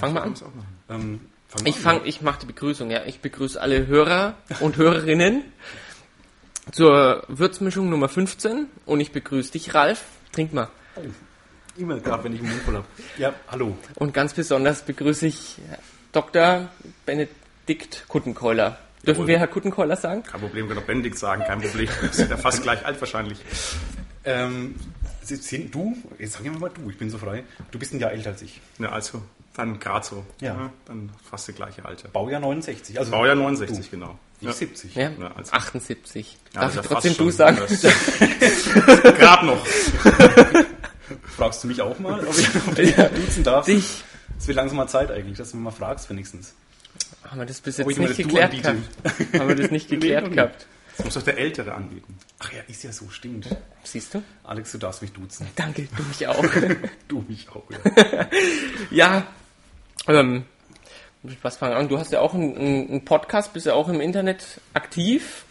Fang mal an. Ähm, fang Ich an. fang, ich mache die Begrüßung, ja. Ich begrüße alle Hörer und Hörerinnen zur Würzmischung Nummer 15 und ich begrüße dich, Ralf. Trink mal. Immer gerade, wenn ich einen Mund voll habe. Ja, hallo. Und ganz besonders begrüße ich Dr. Benedikt Kuttenkeuler. Dürfen Jawohl. wir Herr Kuttenkeuler sagen? Kein Problem, kann auch Benedikt sagen, kein Problem. Wir sind ja fast gleich alt wahrscheinlich. Ähm, sind du, jetzt sagen wir mal du, ich bin so frei, du bist ein Jahr älter als ich. Ja, also, dann gerade so. Ja. Dann fast das gleiche Alter. Baujahr 69. Also Baujahr 69, du. genau. Ich 70. Ja, Ja, also- 78. Ja, Darf das ich ja trotzdem du sagen? Gerade noch. Fragst du mich auch mal, ob ich, ob ich duzen darf? Dich. Es wird langsam mal Zeit eigentlich, dass du mich mal fragst wenigstens. Haben wir das bis jetzt ich mir nicht das Du geklärt anbiete. gehabt? Haben wir das nicht geklärt noch gehabt? Das muss doch der Ältere anbieten. Ach ja, ist ja so, stimmt. Siehst du? Alex, du darfst mich duzen. Danke, du mich auch. Du mich auch, ja. ja, ähm, was fangen an? Du hast ja auch einen, einen einen Podcast, bist ja auch im Internet aktiv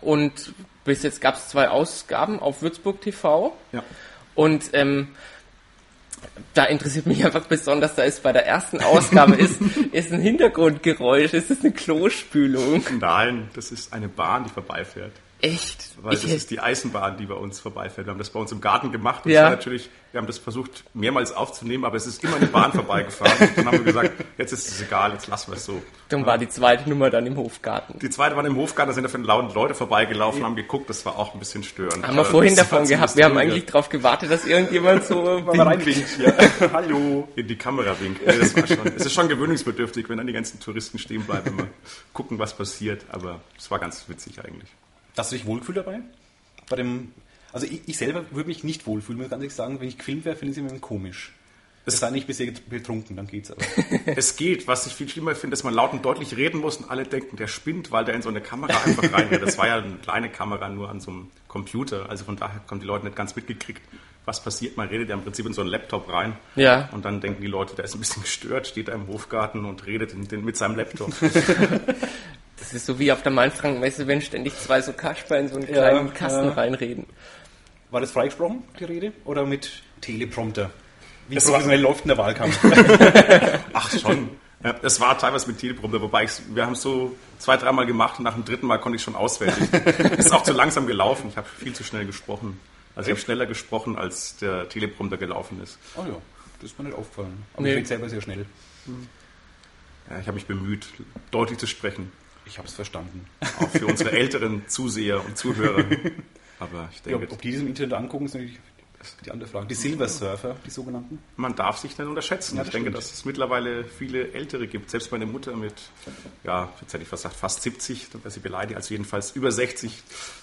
und bis jetzt gab es zwei Ausgaben auf Würzburg TV Ja. und ähm, da interessiert mich einfach besonders, da ist bei der ersten Ausgabe ist, ist ein Hintergrundgeräusch, ist es eine Klospülung? Nein, das ist eine Bahn, die vorbeifährt. Echt? Weil Ich das ist die Eisenbahn, die bei uns vorbeifährt. Wir haben das bei uns im Garten gemacht. Und Ja. natürlich, wir haben das versucht mehrmals aufzunehmen, aber es ist immer eine Bahn vorbeigefahren. Und dann haben wir gesagt, jetzt ist es egal, jetzt lassen wir es so. dann war die zweite Nummer dann im Hofgarten. Die zweite war im Hofgarten, da sind dafür laut Leute vorbeigelaufen, haben geguckt, das war auch ein bisschen störend. Haben wir vorhin das davon gehabt. Wir haben eigentlich darauf gewartet, dass irgendjemand so Mal reinwinkt, ja. Hallo. in die Kamera winkt. Das war schon, es ist schon gewöhnungsbedürftig, wenn dann die ganzen Touristen stehen bleiben, immer gucken, was passiert. Aber es war ganz witzig eigentlich. Hast du dich wohlgefühlt dabei? Bei dem, also ich, ich selber würde mich nicht wohlfühlen, muss ich ganz ehrlich sagen. Wenn ich gefilmt wäre, finde ich es immer komisch. Es sei nicht bisher betrunken, dann geht's aber. Es geht. Was ich viel schlimmer finde, dass man laut und deutlich reden muss und alle denken, der spinnt, weil der in so eine Kamera einfach reingeht. Das war ja eine kleine Kamera nur an so einem Computer. Also von daher haben die Leute nicht ganz mitgekriegt, was passiert. Man redet ja im Prinzip in so einen Laptop rein. Ja. Und dann denken die Leute, der ist ein bisschen gestört, steht da im Hofgarten und redet mit seinem Laptop. Das ist so wie auf der Mainfrankenmesse, wenn ständig zwei so Kasper in so einen Ja, kleinen Kasten ja. reinreden. War das freigesprochen, die Rede? Oder mit Teleprompter? Wie Es professionell läuft denn der Wahlkampf? Ach schon. Ja, es war teilweise mit Teleprompter, wobei ich, wir haben es so zwei, dreimal gemacht und nach dem dritten Mal konnte ich schon auswendig. ist auch zu langsam gelaufen. Ich habe viel zu schnell gesprochen. Also ich habe schneller gesprochen, als der Teleprompter gelaufen ist. Oh ja, das ist mir nicht aufgefallen. Aber Nee. ich rede selber sehr schnell. Ja, ich habe mich bemüht, deutlich zu sprechen. Ich habe es verstanden. Auch für unsere älteren Zuseher und Zuhörer. Aber ich Ja, denke, ob die das im Internet angucken, ist natürlich die andere Frage. Die Silver Surfer, die sogenannten. man darf sich nicht unterschätzen. Ja, ich denke, stimmt. dass es mittlerweile viele Ältere gibt. Selbst meine Mutter mit, ja, jetzt hätte ich fast gesagt, fast 70, dann wäre sie beleidigt. Also jedenfalls über 60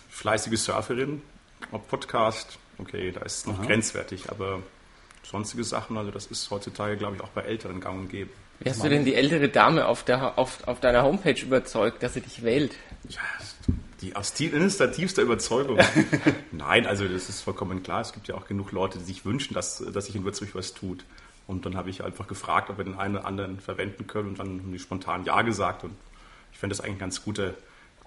fleißige Surferin. Ob Podcast, okay, da ist es noch Aha. grenzwertig. Aber sonstige Sachen, also das ist heutzutage, glaube ich, auch bei Älteren gang und gäbe. Wie hast du denn die ältere Dame auf, der, auf, auf deiner Homepage überzeugt, dass sie dich wählt? Ja, die aus innerster, tiefster Überzeugung. Nein, also das ist vollkommen klar. Es gibt ja auch genug Leute, die sich wünschen, dass, dass sich in Würzburg was tut. Und dann habe ich einfach gefragt, ob wir den einen oder anderen verwenden können. Und dann haben die spontan Ja gesagt. Und ich finde das eigentlich eine ganz gute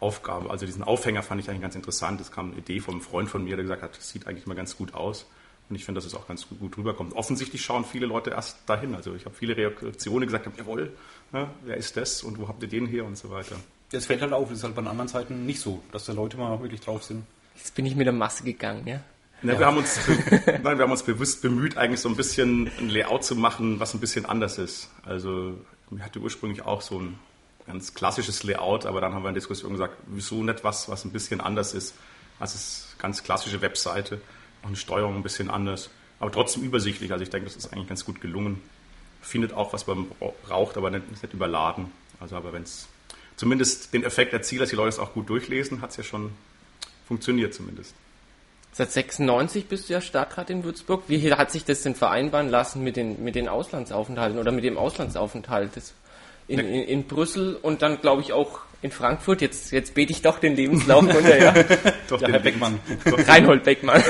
Aufgabe. Also diesen Aufhänger fand ich eigentlich ganz interessant. Es kam eine Idee vom Freund von mir, der gesagt hat, das sieht eigentlich mal ganz gut aus. Und ich finde, dass es auch ganz gut, rüberkommt. Offensichtlich schauen viele Leute erst dahin. Also ich habe viele Reaktionen gesagt, haben, jawohl, ja, wer ist das und wo habt ihr den hier und so weiter. Das fällt halt auf, das ist halt bei anderen Seiten nicht so, dass da Leute mal wirklich drauf sind. Jetzt bin ich mit der Masse gegangen, ja? Ne, wir, haben uns, nein, wir haben uns bewusst bemüht, eigentlich so ein bisschen ein Layout zu machen, was ein bisschen anders ist. Also, wir hatte ursprünglich auch so ein ganz klassisches Layout, aber dann haben wir in der Diskussion gesagt, wieso nicht was, was ein bisschen anders ist, als es ganz klassische Webseite, auch eine Steuerung ein bisschen anders, aber trotzdem übersichtlich. Also ich denke, das ist eigentlich ganz gut gelungen. Findet auch, was man bra- braucht, aber nicht, nicht überladen. Also, aber wenn es zumindest den Effekt erzielt, dass die Leute es auch gut durchlesen, hat es ja schon funktioniert zumindest. Seit 96 bist du ja Stadtrat in Würzburg. Wie hat sich das denn vereinbaren lassen mit den, mit den Auslandsaufenthalten oder mit dem Auslandsaufenthalt das in, in, in Brüssel und dann, glaube ich, auch in Frankfurt? Jetzt, jetzt bete ich doch den Lebenslauf runter, ja. Doch, Ja, den Herr Beckmann. Doch, Reinhold Beckmann.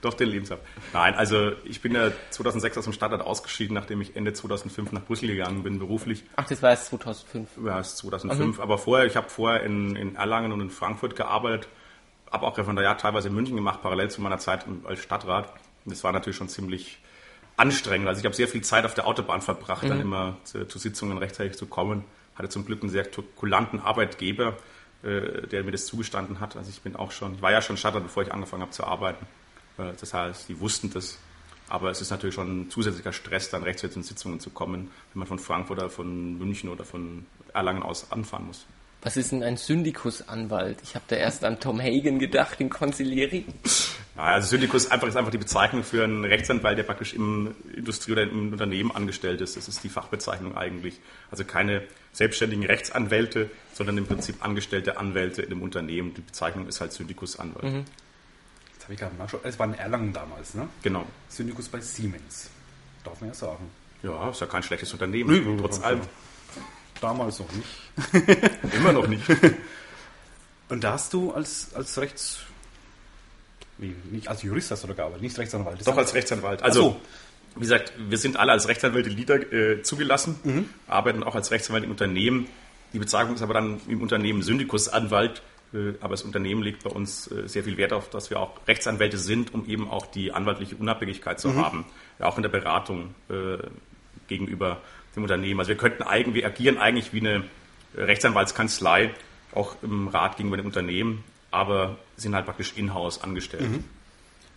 doch den Lebensab. Nein, also ich bin ja 2006 aus dem Stadtrat ausgeschieden, nachdem ich Ende 2005 nach Brüssel gegangen bin, beruflich. Ach, das war erst 2005. Ja, ist 2005. Aber vorher, ich habe vorher in, in Erlangen und in Frankfurt gearbeitet, habe auch Referendariat teilweise in München gemacht, parallel zu meiner Zeit als Stadtrat. Das war natürlich schon ziemlich anstrengend. Also ich habe sehr viel Zeit auf der Autobahn verbracht, dann immer zu, zu Sitzungen rechtzeitig zu kommen. Hatte zum Glück einen sehr kulanten Arbeitgeber, äh, der mir das zugestanden hat. Also ich bin auch schon, ich war ja schon Shutter, bevor ich angefangen habe zu arbeiten. Äh, das heißt, die wussten das. Aber es ist natürlich schon ein zusätzlicher Stress, dann rechtzeitig in Sitzungen zu kommen, wenn man von Frankfurt oder von München oder von Erlangen aus anfahren muss. Was ist denn ein Syndikusanwalt? Ich habe da erst an Tom Hagen gedacht, den Consiglieri. Ja, also Syndikus einfach, ist einfach die Bezeichnung für einen Rechtsanwalt, der praktisch im Industrie- oder im Unternehmen angestellt ist. Das ist die Fachbezeichnung eigentlich. Also keine selbstständigen Rechtsanwälte, sondern im Prinzip angestellte Anwälte in einem Unternehmen. Die Bezeichnung ist halt Syndikusanwalt. Mhm. Jetzt habe ich gerade nachgeschaut. Es war in Erlangen damals, ne? Genau. Syndikus bei Siemens. Darf man ja sagen. Ja, ist ja kein schlechtes Unternehmen, Nö, trotz allem. Damals noch nicht. Immer noch nicht. Und da hast du als, als Rechts... Wie, nicht als Jurist hast du da gearbeitet, nicht Rechtsanwalt. Doch als Rechtsanwalt. Also, so. wie gesagt, wir sind alle als Rechtsanwälte Lieder äh, zugelassen, mhm. arbeiten auch als Rechtsanwalt im Unternehmen. Die Bezeichnung ist aber dann im Unternehmen Syndikusanwalt, äh, aber das Unternehmen legt bei uns äh, sehr viel Wert auf, dass wir auch Rechtsanwälte sind, um eben auch die anwaltliche Unabhängigkeit zu mhm. haben. Ja, auch in der Beratung äh, gegenüber dem Unternehmen. Also wir könnten eigentlich, wir agieren eigentlich wie eine Rechtsanwaltskanzlei, auch im Rat gegenüber dem Unternehmen, aber sind halt praktisch in-house angestellt. Mhm.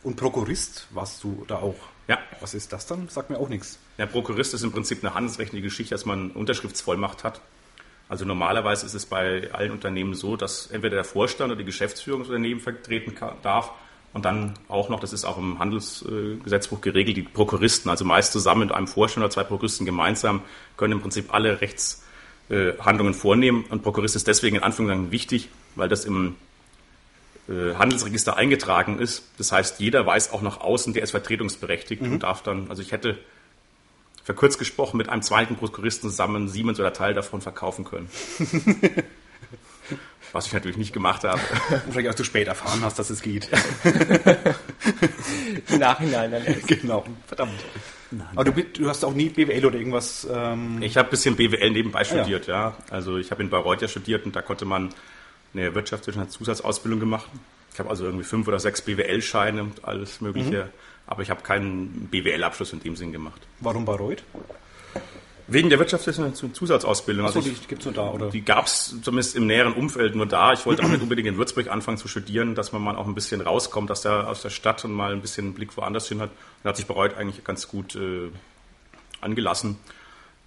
Und Prokurist warst du da auch? Ja. Was ist das dann? Sagt mir auch nichts. Der Prokurist ist im Prinzip eine handelsrechtliche Geschichte, dass man Unterschriftsvollmacht hat. Also normalerweise ist es bei allen Unternehmen so, dass entweder der Vorstand oder die Geschäftsführung das Unternehmen vertreten darf und dann auch noch, das ist auch im Handelsgesetzbuch geregelt, die Prokuristen, also meist zusammen mit einem Vorstand oder zwei Prokuristen gemeinsam, können im Prinzip alle Rechtshandlungen vornehmen. Und Prokurist ist deswegen in Anführungszeichen wichtig, weil das im Handelsregister eingetragen ist. Das heißt, jeder weiß auch nach außen, der ist vertretungsberechtigt mhm. und darf dann, also ich hätte verkürzt gesprochen mit einem zweiten Prokuristen zusammen Siemens oder Teil davon verkaufen können. Was ich natürlich nicht gemacht habe. Wahrscheinlich auch zu spät erfahren hast, dass es geht. Im Nachhinein dann erst. Genau, verdammt. Nein. Aber du, du, hast auch nie BWL oder irgendwas. Ähm ich habe ein bisschen BWL nebenbei studiert, ah, ja. ja. Also ich habe in Bayreuth ja studiert und da konnte man eine wirtschaftswissenschaftliche Zusatzausbildung gemacht. Ich habe also irgendwie fünf oder sechs BWL-Scheine und alles Mögliche. Mhm. Aber ich habe keinen BWL-Abschluss in dem Sinn gemacht. Warum Bayreuth? Wegen der wirtschaftswissenschaftlichen Zusatzausbildung. Achso, also die gibt es nur da, oder? Die gab es zumindest im näheren Umfeld nur da. Ich wollte auch nicht unbedingt in Würzburg anfangen zu studieren, dass man mal auch ein bisschen rauskommt aus der, aus der Stadt und mal ein bisschen einen Blick woanders hin hat. Und hat sich bereut eigentlich ganz gut äh, angelassen.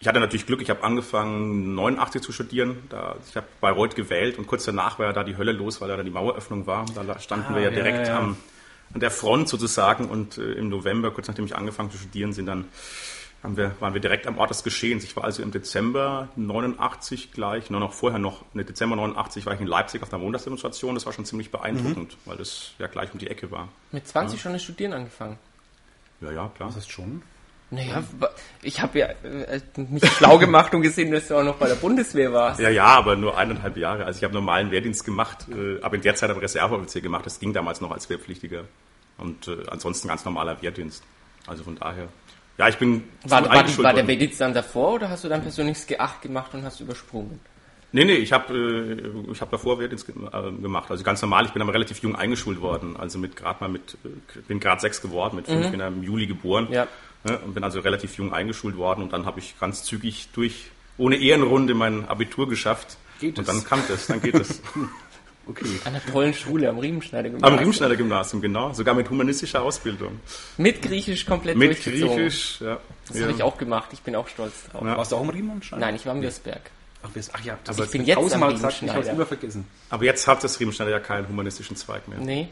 Ich hatte natürlich Glück, ich habe angefangen 89 zu studieren. Da, ich habe Bayreuth gewählt und kurz danach war ja da die Hölle los, weil da die Maueröffnung war. Da standen ah, wir ja direkt ja, ja. Am, an der Front sozusagen und äh, im November, kurz nachdem ich angefangen zu studieren, sind dann haben wir, waren wir direkt am Ort des Geschehens. Ich war also im Dezember 89 gleich, nur noch vorher noch, im Dezember 89 war ich in Leipzig auf der Montagsdemonstration. Das war schon ziemlich beeindruckend, mhm. weil das ja gleich um die Ecke war. Mit 20 ja. schon das Studieren angefangen? Ja, ja, klar. Das ist schon. Naja, ich habe ja äh, mich schlau gemacht und gesehen, dass du auch noch bei der Bundeswehr warst. Ja, ja, aber nur eineinhalb Jahre. Also ich habe normalen Wehrdienst gemacht, äh, aber in der Zeit habe ich Reserveoffizier gemacht. Das ging damals noch als Wehrpflichtiger. Und äh, ansonsten ganz normaler Wehrdienst. Also von daher. Ja, ich bin. War, war, die, war der Wedditz dann davor oder hast du dann persönliches G8 gemacht und hast übersprungen? Nee, nee, ich habe äh, hab davor Wehrdienst äh, gemacht. Also ganz normal, ich bin aber relativ jung eingeschult worden. Also mit gerade mal mit, äh, bin gerade sechs geworden, mit fünf, mhm. bin im Juli geboren. Ja. Ne, und bin also relativ jung eingeschult worden und dann habe ich ganz zügig durch, ohne Ehrenrunde mein Abitur geschafft. Geht und es? dann kam es, dann geht es. Okay. An einer tollen Schule am Riemenschneider-Gymnasium. Am Riemenschneider-Gymnasium, genau. Sogar mit humanistischer Ausbildung. Mit Griechisch komplett Mit Griechisch, ja. Das ja. habe ich auch gemacht. Ich bin auch stolz drauf. Ja. Warst du auch im Riemenschneider? Nein, ich war am Wirsberg. Ach, ach ja, das also ich bin jetzt am gesagt, ich habe es übervergessen. Aber jetzt hat das Riemenschneider ja keinen humanistischen Zweig mehr. Nee.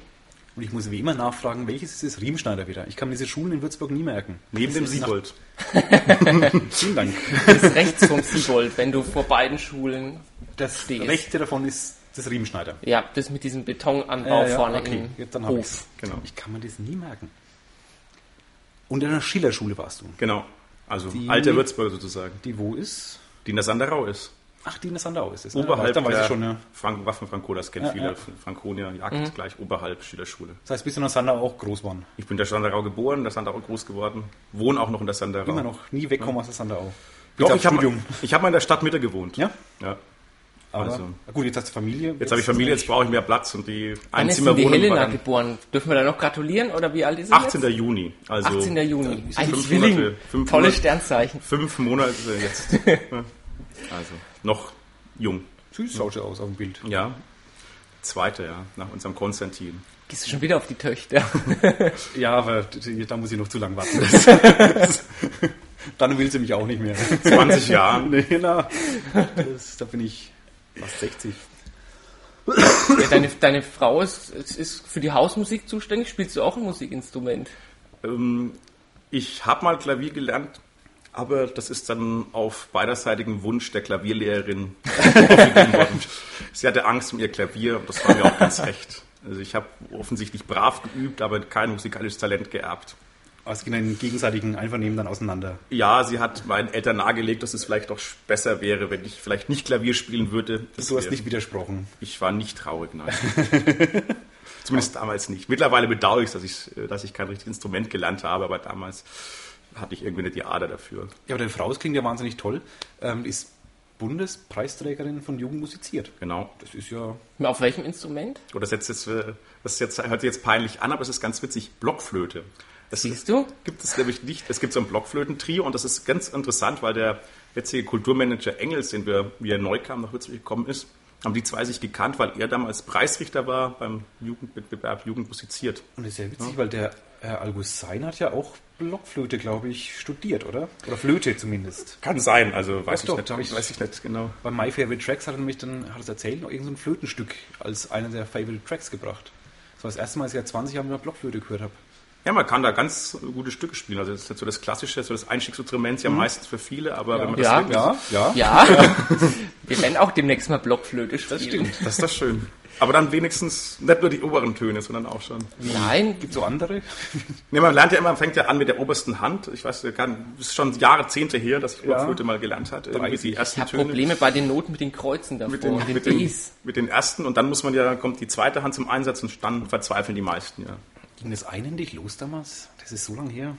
Und ich muss wie immer nachfragen, welches ist das Riemenschneider wieder? Ich kann mir diese Schulen in Würzburg nie merken. Neben dem Siebold. Vielen Dank. Das ist rechts vom Siebold, wenn du vor beiden Schulen das stehst. rechte davon ist das Riemenschneider. Ja, das mit diesem Betonanbau äh, ja, vorne okay. im Jetzt dann Hof. Genau. Ich kann mir das nie merken. Und in einer Schillerschule warst du. Genau. Also die, alter Würzburg sozusagen. Die wo ist? Die in der Sanderau ist. Ach, die in der Sanderau ist es. Ne? Oberhalb dann weiß ich schon, ja. Frank Waffen Franco, das kennen ja, viele. Ja. Franconia, Jagd mhm. gleich oberhalb Schillerschule. Das heißt, bist du in der Sanderau auch groß geworden? Ich bin in der Sanderau geboren, in der Sanderau groß geworden, wohne auch noch in der Sanderau. Immer noch, nie wegkommen ja. aus der Sanderau. Doch, ich habe hab mal in der Stadtmitte gewohnt. Ja? Ja. Aber Also- gut, jetzt hast du Familie. Jetzt habe ich Familie, jetzt brauche ich mehr Platz und die Wann ist denn die Einzimmerwohnung Helena geboren? Dürfen wir da noch gratulieren oder wie alt ist sie 18. jetzt? Juni. Also 18. Juni. Ein fünf Zwilling. Monate- fünf Tolles Monate- Sternzeichen. Fünf Monate jetzt. also noch jung. Süß schaut sie aus auf dem Bild. Ja. Zweite, ja, nach unserem Konstantin. Gehst du schon wieder auf die Töchter? Ja, aber da muss ich noch zu lang warten. Dann will sie mich auch nicht mehr. 20 Jahren. Nee, na, das, da bin ich fast 60. Ja, deine, deine Frau ist, ist, ist für die Hausmusik zuständig. Spielst du auch ein Musikinstrument? Ähm, ich habe mal Klavier gelernt, aber das ist dann auf beiderseitigem Wunsch der Klavierlehrerin aufgegeben worden. Sie hatte Angst um ihr Klavier und das war mir auch ganz recht. Also ich habe offensichtlich brav geübt, aber kein musikalisches Talent geerbt. Aber es ging in gegenseitigen Einvernehmen dann auseinander. Ja, sie hat meinen Eltern nahegelegt, dass es vielleicht doch besser wäre, wenn ich vielleicht nicht Klavier spielen würde. Das Du hast wäre- nicht widersprochen. Ich war nicht traurig, nein. Zumindest damals nicht. Mittlerweile bedauere ich, dass ich, dass ich kein richtiges Instrument gelernt habe, aber damals hatte ich irgendwie nicht die Ader dafür. Ja, aber deine Frau, das klingt ja wahnsinnig toll, ähm, ist Bundespreisträgerin von Jugend musiziert. Genau. Das ist ja. Auf welchem Instrument? Oder das, jetzt, äh, das jetzt, hört sich jetzt peinlich an, aber es ist ganz witzig. Blockflöte. Das Siehst du? gibt es nämlich nicht. Es gibt so ein Blockflötentrio und das ist ganz interessant, weil der jetzige Kulturmanager Engels, den wir, wie er neu kam, nach Würzburg gekommen ist, haben die zwei sich gekannt, weil er damals Preisrichter war beim Jugendwettbewerb Jugend musiziert. Und das ist ja witzig, weil der Herr Algussein hat ja auch Blockflöte, glaube ich, studiert, oder? Oder Flöte zumindest. Kann sein, also weiß Doch, ich doch, nicht. ich- weiß ich nicht genau. Bei My Favorite Tracks hat er nämlich dann, hat er es erzählt, noch irgendein so Flötenstück als einer der Favorite Tracks gebracht. Das war das erste Mal, dass ich seit 20 Jahren wieder Blockflöte gehört habe. Ja, man kann da ganz gute Stücke spielen. Also das ist jetzt so das Klassische, so das Einstiegsinstrument, ja meistens für viele, aber wenn man das Ja. wirklich, ja. Ja. Wir werden auch demnächst mal Blockflöte spielen. das ist doch schön. Aber dann wenigstens nicht nur die oberen Töne, sondern auch schon. Nein, Gibt so andere? Nee, man lernt ja immer, man fängt ja an mit der obersten Hand. Ich weiß, gar nicht, es ist schon Jahrzehnte her, dass ich Blockflöte mal gelernt 30. Die ich ersten habe Töne. Probleme bei den Noten mit den Kreuzen davor, mit den, mit den, mit, den, Ds. mit den ersten und dann muss man ja, dann kommt die zweite Hand zum Einsatz und dann verzweifeln die meisten, ja. Ging das einhändig los damals? Das ist so lange her.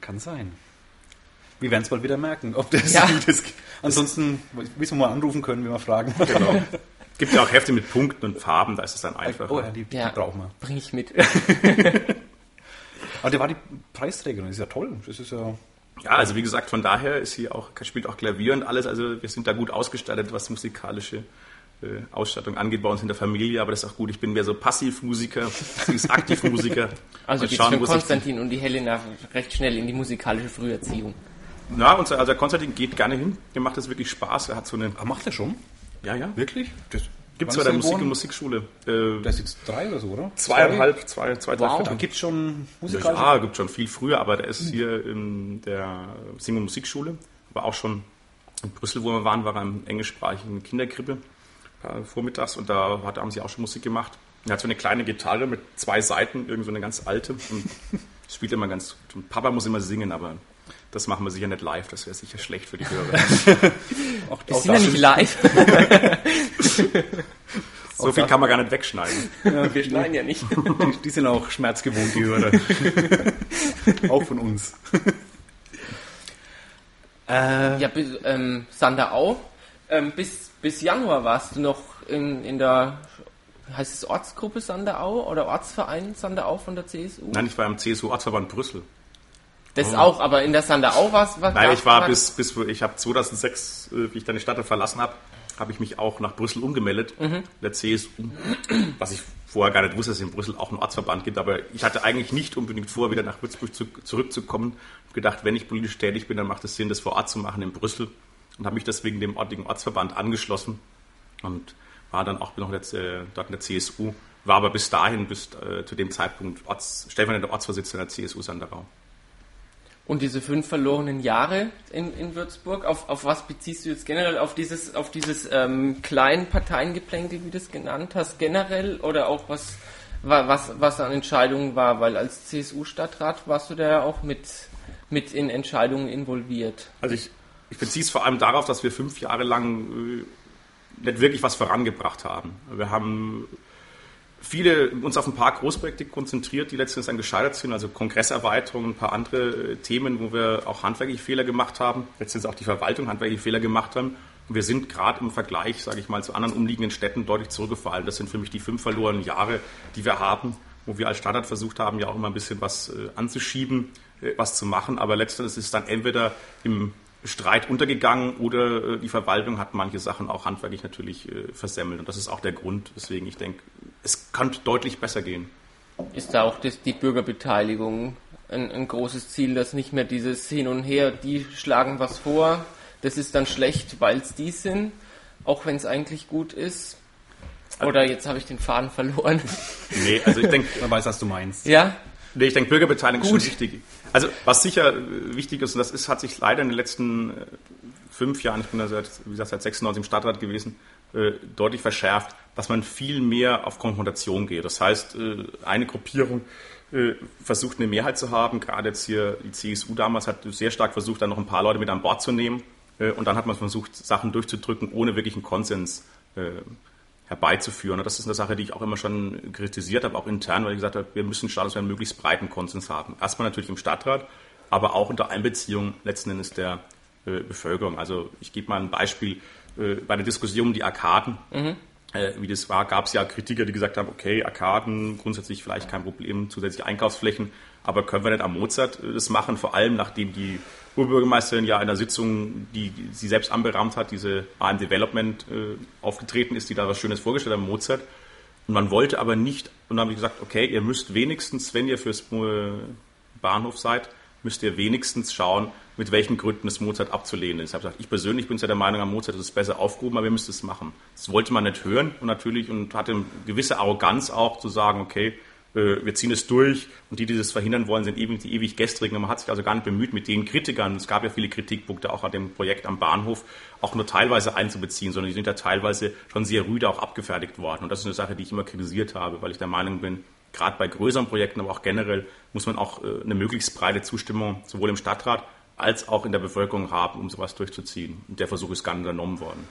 Kann sein. Wir werden es bald wieder merken, ob das, Ja. wie das Ansonsten müssen wir mal anrufen können, wenn wir fragen. Genau. Gibt ja auch Hefte mit Punkten und Farben, da ist es dann einfacher. Oh ja, die, die Ja, brauchen wir. Bring ich mit. Aber der war die Preisträgerin, das ist ja toll. Das ist ja. Ja, also wie gesagt, von daher ist sie auch, spielt auch Klavier und alles. Also wir sind da gut ausgestattet, was musikalische äh, Ausstattung angeht bei uns in der Familie. Aber das ist auch gut. Ich bin mehr so Passivmusiker, sie ist Aktivmusiker. Also wo sich Konstantin und die Helena recht schnell in die musikalische Früherziehung. die- Ja, unser, also der Konstantin geht gerne hin. Dem macht es wirklich Spaß. Er hat so eine, Ah, macht er schon? ja, ja. Wirklich? Das Gibt es bei der er Musik- und Musikschule. Äh, Der ist jetzt drei oder so, oder? zweieinhalb, zwei, zwei, drei Wow. Da gibt es schon musikalische. Ja, gibt schon viel früher, aber der ist hier in der Sing- und Musikschule. Aber auch schon in Brüssel, wo wir waren, war er im englischsprachigen Kinderkrippe äh, vormittags und da hat, haben sie auch schon Musik gemacht. Er hat so eine kleine Gitarre mit zwei Seiten, irgend so eine ganz alte und spielt immer ganz gut. Und Papa muss immer singen, aber das machen wir sicher nicht live, das wäre sicher schlecht für die Hörer. Auch, auch sind ja nicht live. so viel kann man gar nicht wegschneiden. Wir schneiden ja nicht. Die, sind auch schmerzgewohnt, die Hörer. auch von uns. äh, Ja, bis, ähm, Sanderau, ähm, bis, bis Januar warst du noch in, in der, heißt es Ortsgruppe Sanderau oder Ortsverein Sanderau von der CSU? Nein, ich war im CSU-Ortsverband Brüssel. Das auch, aber in der Sanderau warst du... Nein, ich war bis, bis ich habe 2006, äh, wie ich die Stadt verlassen habe, habe ich mich auch nach Brüssel umgemeldet, der CSU, was ich vorher gar nicht wusste, dass es in Brüssel auch einen Ortsverband gibt, aber ich hatte eigentlich nicht unbedingt vor, wieder nach Würzburg zu, zurückzukommen. Ich gedacht, wenn ich politisch tätig bin, dann macht es Sinn, das vor Ort zu machen in Brüssel und habe mich deswegen dem ortigen Ortsverband angeschlossen und war dann auch noch jetzt, äh, dort in der CSU, war aber bis dahin, bis äh, zu dem Zeitpunkt Orts, stellvertretender Ortsvorsitzender der CSU Sanderau. Und diese fünf verlorenen Jahre in, in Würzburg, auf, auf was beziehst du jetzt generell? Auf dieses, auf dieses ähm, kleinen Parteiengeplänkel, wie du es genannt hast, generell? Oder auch was, wa- was, was an Entscheidungen war? Weil als CSU-Stadtrat warst du da ja auch mit, mit in Entscheidungen involviert. Also ich, ich beziehe es vor allem darauf, dass wir fünf Jahre lang äh, nicht wirklich was vorangebracht haben. Wir haben viele uns auf ein paar Großprojekte konzentriert, die letztendlich dann gescheitert sind, also Kongresserweiterung, ein paar andere äh, Themen, wo wir auch handwerkliche Fehler gemacht haben, letztendlich auch die Verwaltung handwerkliche Fehler gemacht haben. wir sind gerade im Vergleich, sage ich mal, zu anderen umliegenden Städten deutlich zurückgefallen. Das sind für mich die fünf verlorenen Jahre, die wir haben, wo wir als Standard versucht haben, ja auch immer ein bisschen was äh, anzuschieben, was zu machen. Aber letztendlich ist es dann entweder im Streit untergegangen oder äh, die Verwaltung hat manche Sachen auch handwerklich natürlich äh, versemmelt. Und das ist auch der Grund, weswegen ich denke, es kann deutlich besser gehen. Ist da auch das, die Bürgerbeteiligung ein, ein großes Ziel, dass nicht mehr dieses Hin und Her, die schlagen was vor, das ist dann schlecht, weil es die sind, auch wenn es eigentlich gut ist? Oder jetzt habe ich den Faden verloren. Nee, also ich denke, man weiß, was du meinst. Ja? Nee, ich denke, Bürgerbeteiligung Gut. ist schon wichtig. Also was sicher wichtig ist, und das ist, hat sich leider in den letzten äh, fünf Jahren, ich bin da seit, wie gesagt, seit 96 im Stadtrat gewesen, äh, deutlich verschärft, dass man viel mehr auf Konfrontation geht. Das heißt, äh, eine Gruppierung versucht eine Mehrheit zu haben. Gerade jetzt hier die CSU damals hat sehr stark versucht, da noch ein paar Leute mit an Bord zu nehmen. Und dann hat man versucht, Sachen durchzudrücken, ohne wirklich einen Konsens herbeizuführen. Und das ist eine Sache, die ich auch immer schon kritisiert habe, auch intern, weil ich gesagt habe, wir müssen wir einen möglichst breiten Konsens haben. Erstmal natürlich im Stadtrat, aber auch unter Einbeziehung letzten Endes der äh, Bevölkerung. Also ich gebe mal ein Beispiel. Äh, bei der Diskussion um die Arkaden, mhm. äh, wie das war, gab es ja Kritiker, die gesagt haben, okay, Arkaden, grundsätzlich vielleicht kein Problem, zusätzliche Einkaufsflächen, aber können wir nicht am Mozart äh, das machen, vor allem nachdem die Urbürgermeisterin ja in der Sitzung, die sie selbst anberahmt hat, diese AM Development äh, aufgetreten ist, die da was Schönes vorgestellt hat, Mozart. Und man wollte aber nicht, und dann habe ich gesagt, okay, ihr müsst wenigstens, wenn ihr fürs äh, Bahnhof seid, müsst ihr wenigstens schauen, mit welchen Gründen das Mozart abzulehnen ist. Ich habe gesagt, ich persönlich bin ja der Meinung, am Mozart ist es besser aufgehoben, aber ihr müsst es machen. Das wollte man nicht hören und natürlich und hatte eine gewisse Arroganz auch zu sagen, okay, wir ziehen es durch und die, die das verhindern wollen, sind ewig, die ewig gestrigen. Man hat sich also gar nicht bemüht, mit den Kritikern, es gab ja viele Kritikpunkte auch an dem Projekt am Bahnhof, auch nur teilweise einzubeziehen, sondern die sind ja teilweise schon sehr rüde auch abgefertigt worden. Und das ist eine Sache, die ich immer kritisiert habe, weil ich der Meinung bin, gerade bei größeren Projekten, aber auch generell, muss man auch äh, eine möglichst breite Zustimmung sowohl im Stadtrat als auch in der Bevölkerung haben, um sowas durchzuziehen. Und der Versuch ist gar nicht unternommen worden.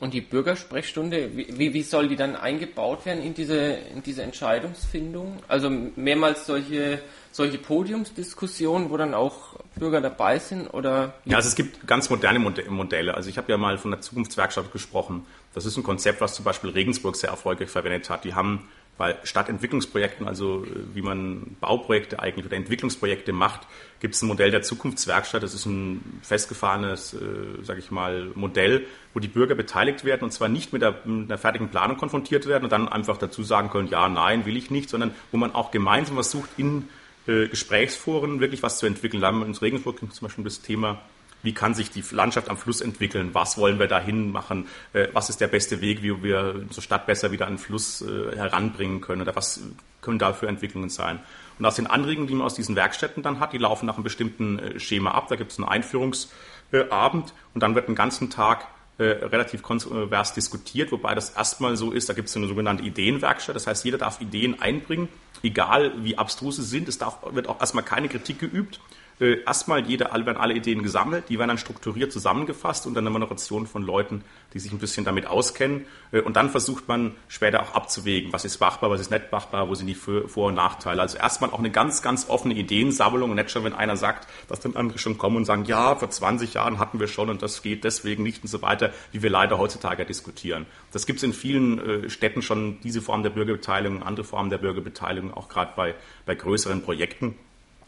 Und die Bürgersprechstunde, wie, wie soll die dann eingebaut werden in diese, in diese Entscheidungsfindung? Also mehrmals solche, solche Podiumsdiskussionen, wo dann auch Bürger dabei sind? Oder ja, also es gibt ganz moderne Modelle. Also ich habe ja mal von der Zukunftswerkstatt gesprochen. Das ist ein Konzept, was zum Beispiel Regensburg sehr erfolgreich verwendet hat. Die haben bei Stadtentwicklungsprojekten, also äh, wie man Bauprojekte eigentlich oder Entwicklungsprojekte macht, gibt es ein Modell der Zukunftswerkstatt. Das ist ein festgefahrenes, äh, sage ich mal, Modell, wo die Bürger beteiligt werden und zwar nicht mit, der, mit einer fertigen Planung konfrontiert werden und dann einfach dazu sagen können, ja, nein, will ich nicht, sondern wo man auch gemeinsam versucht, in äh, Gesprächsforen wirklich was zu entwickeln. Da haben wir in Regensburg zum Beispiel das Thema wie kann sich die Landschaft am Fluss entwickeln, was wollen wir dahin machen, äh, was ist der beste Weg, wie wir unsere Stadt besser wieder an den Fluss äh, heranbringen können? Oder was können da für Entwicklungen sein. Und aus den Anregungen, die man aus diesen Werkstätten dann hat, die laufen nach einem bestimmten äh, Schema ab. Da gibt es einen Einführungsabend und dann wird einen ganzen Tag relativ kontrovers diskutiert, wobei das erstmal so ist, da gibt es eine sogenannte Ideenwerkstatt, das heißt, jeder darf Ideen einbringen, egal wie abstrus sie sind, es darf, wird auch erstmal keine Kritik geübt, äh, erstmal jede, werden alle Ideen gesammelt, die werden dann strukturiert zusammengefasst und dann eine Moderation von Leuten, die sich ein bisschen damit auskennen. Äh, und dann versucht man später auch abzuwägen, was ist machbar, was ist nicht machbar, wo sind die Vor- und Nachteile. Also erstmal auch eine ganz, ganz offene Ideensammlung und nicht schon, wenn einer sagt, dass dann andere schon kommen und sagen, ja, vor 20 Jahren hatten wir schon und das geht deswegen nicht und so weiter, wie wir leider heutzutage diskutieren. Das gibt es in vielen äh, Städten schon, diese Form der Bürgerbeteiligung, andere Formen der Bürgerbeteiligung, auch gerade bei, bei größeren Projekten.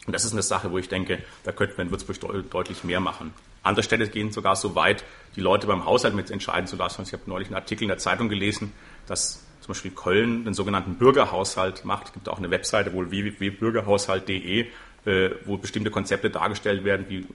Und das ist eine Sache, wo ich denke, da könnten wir in Würzburg deutlich mehr machen. Andere Städte gehen sogar so weit, die Leute beim Haushalt mit entscheiden zu lassen. Ich habe neulich einen Artikel in der Zeitung gelesen, dass zum Beispiel Köln den sogenannten Bürgerhaushalt macht. Es gibt auch eine Webseite, wohl www.bürgerhaushalt.de, äh, wo bestimmte Konzepte dargestellt werden, wie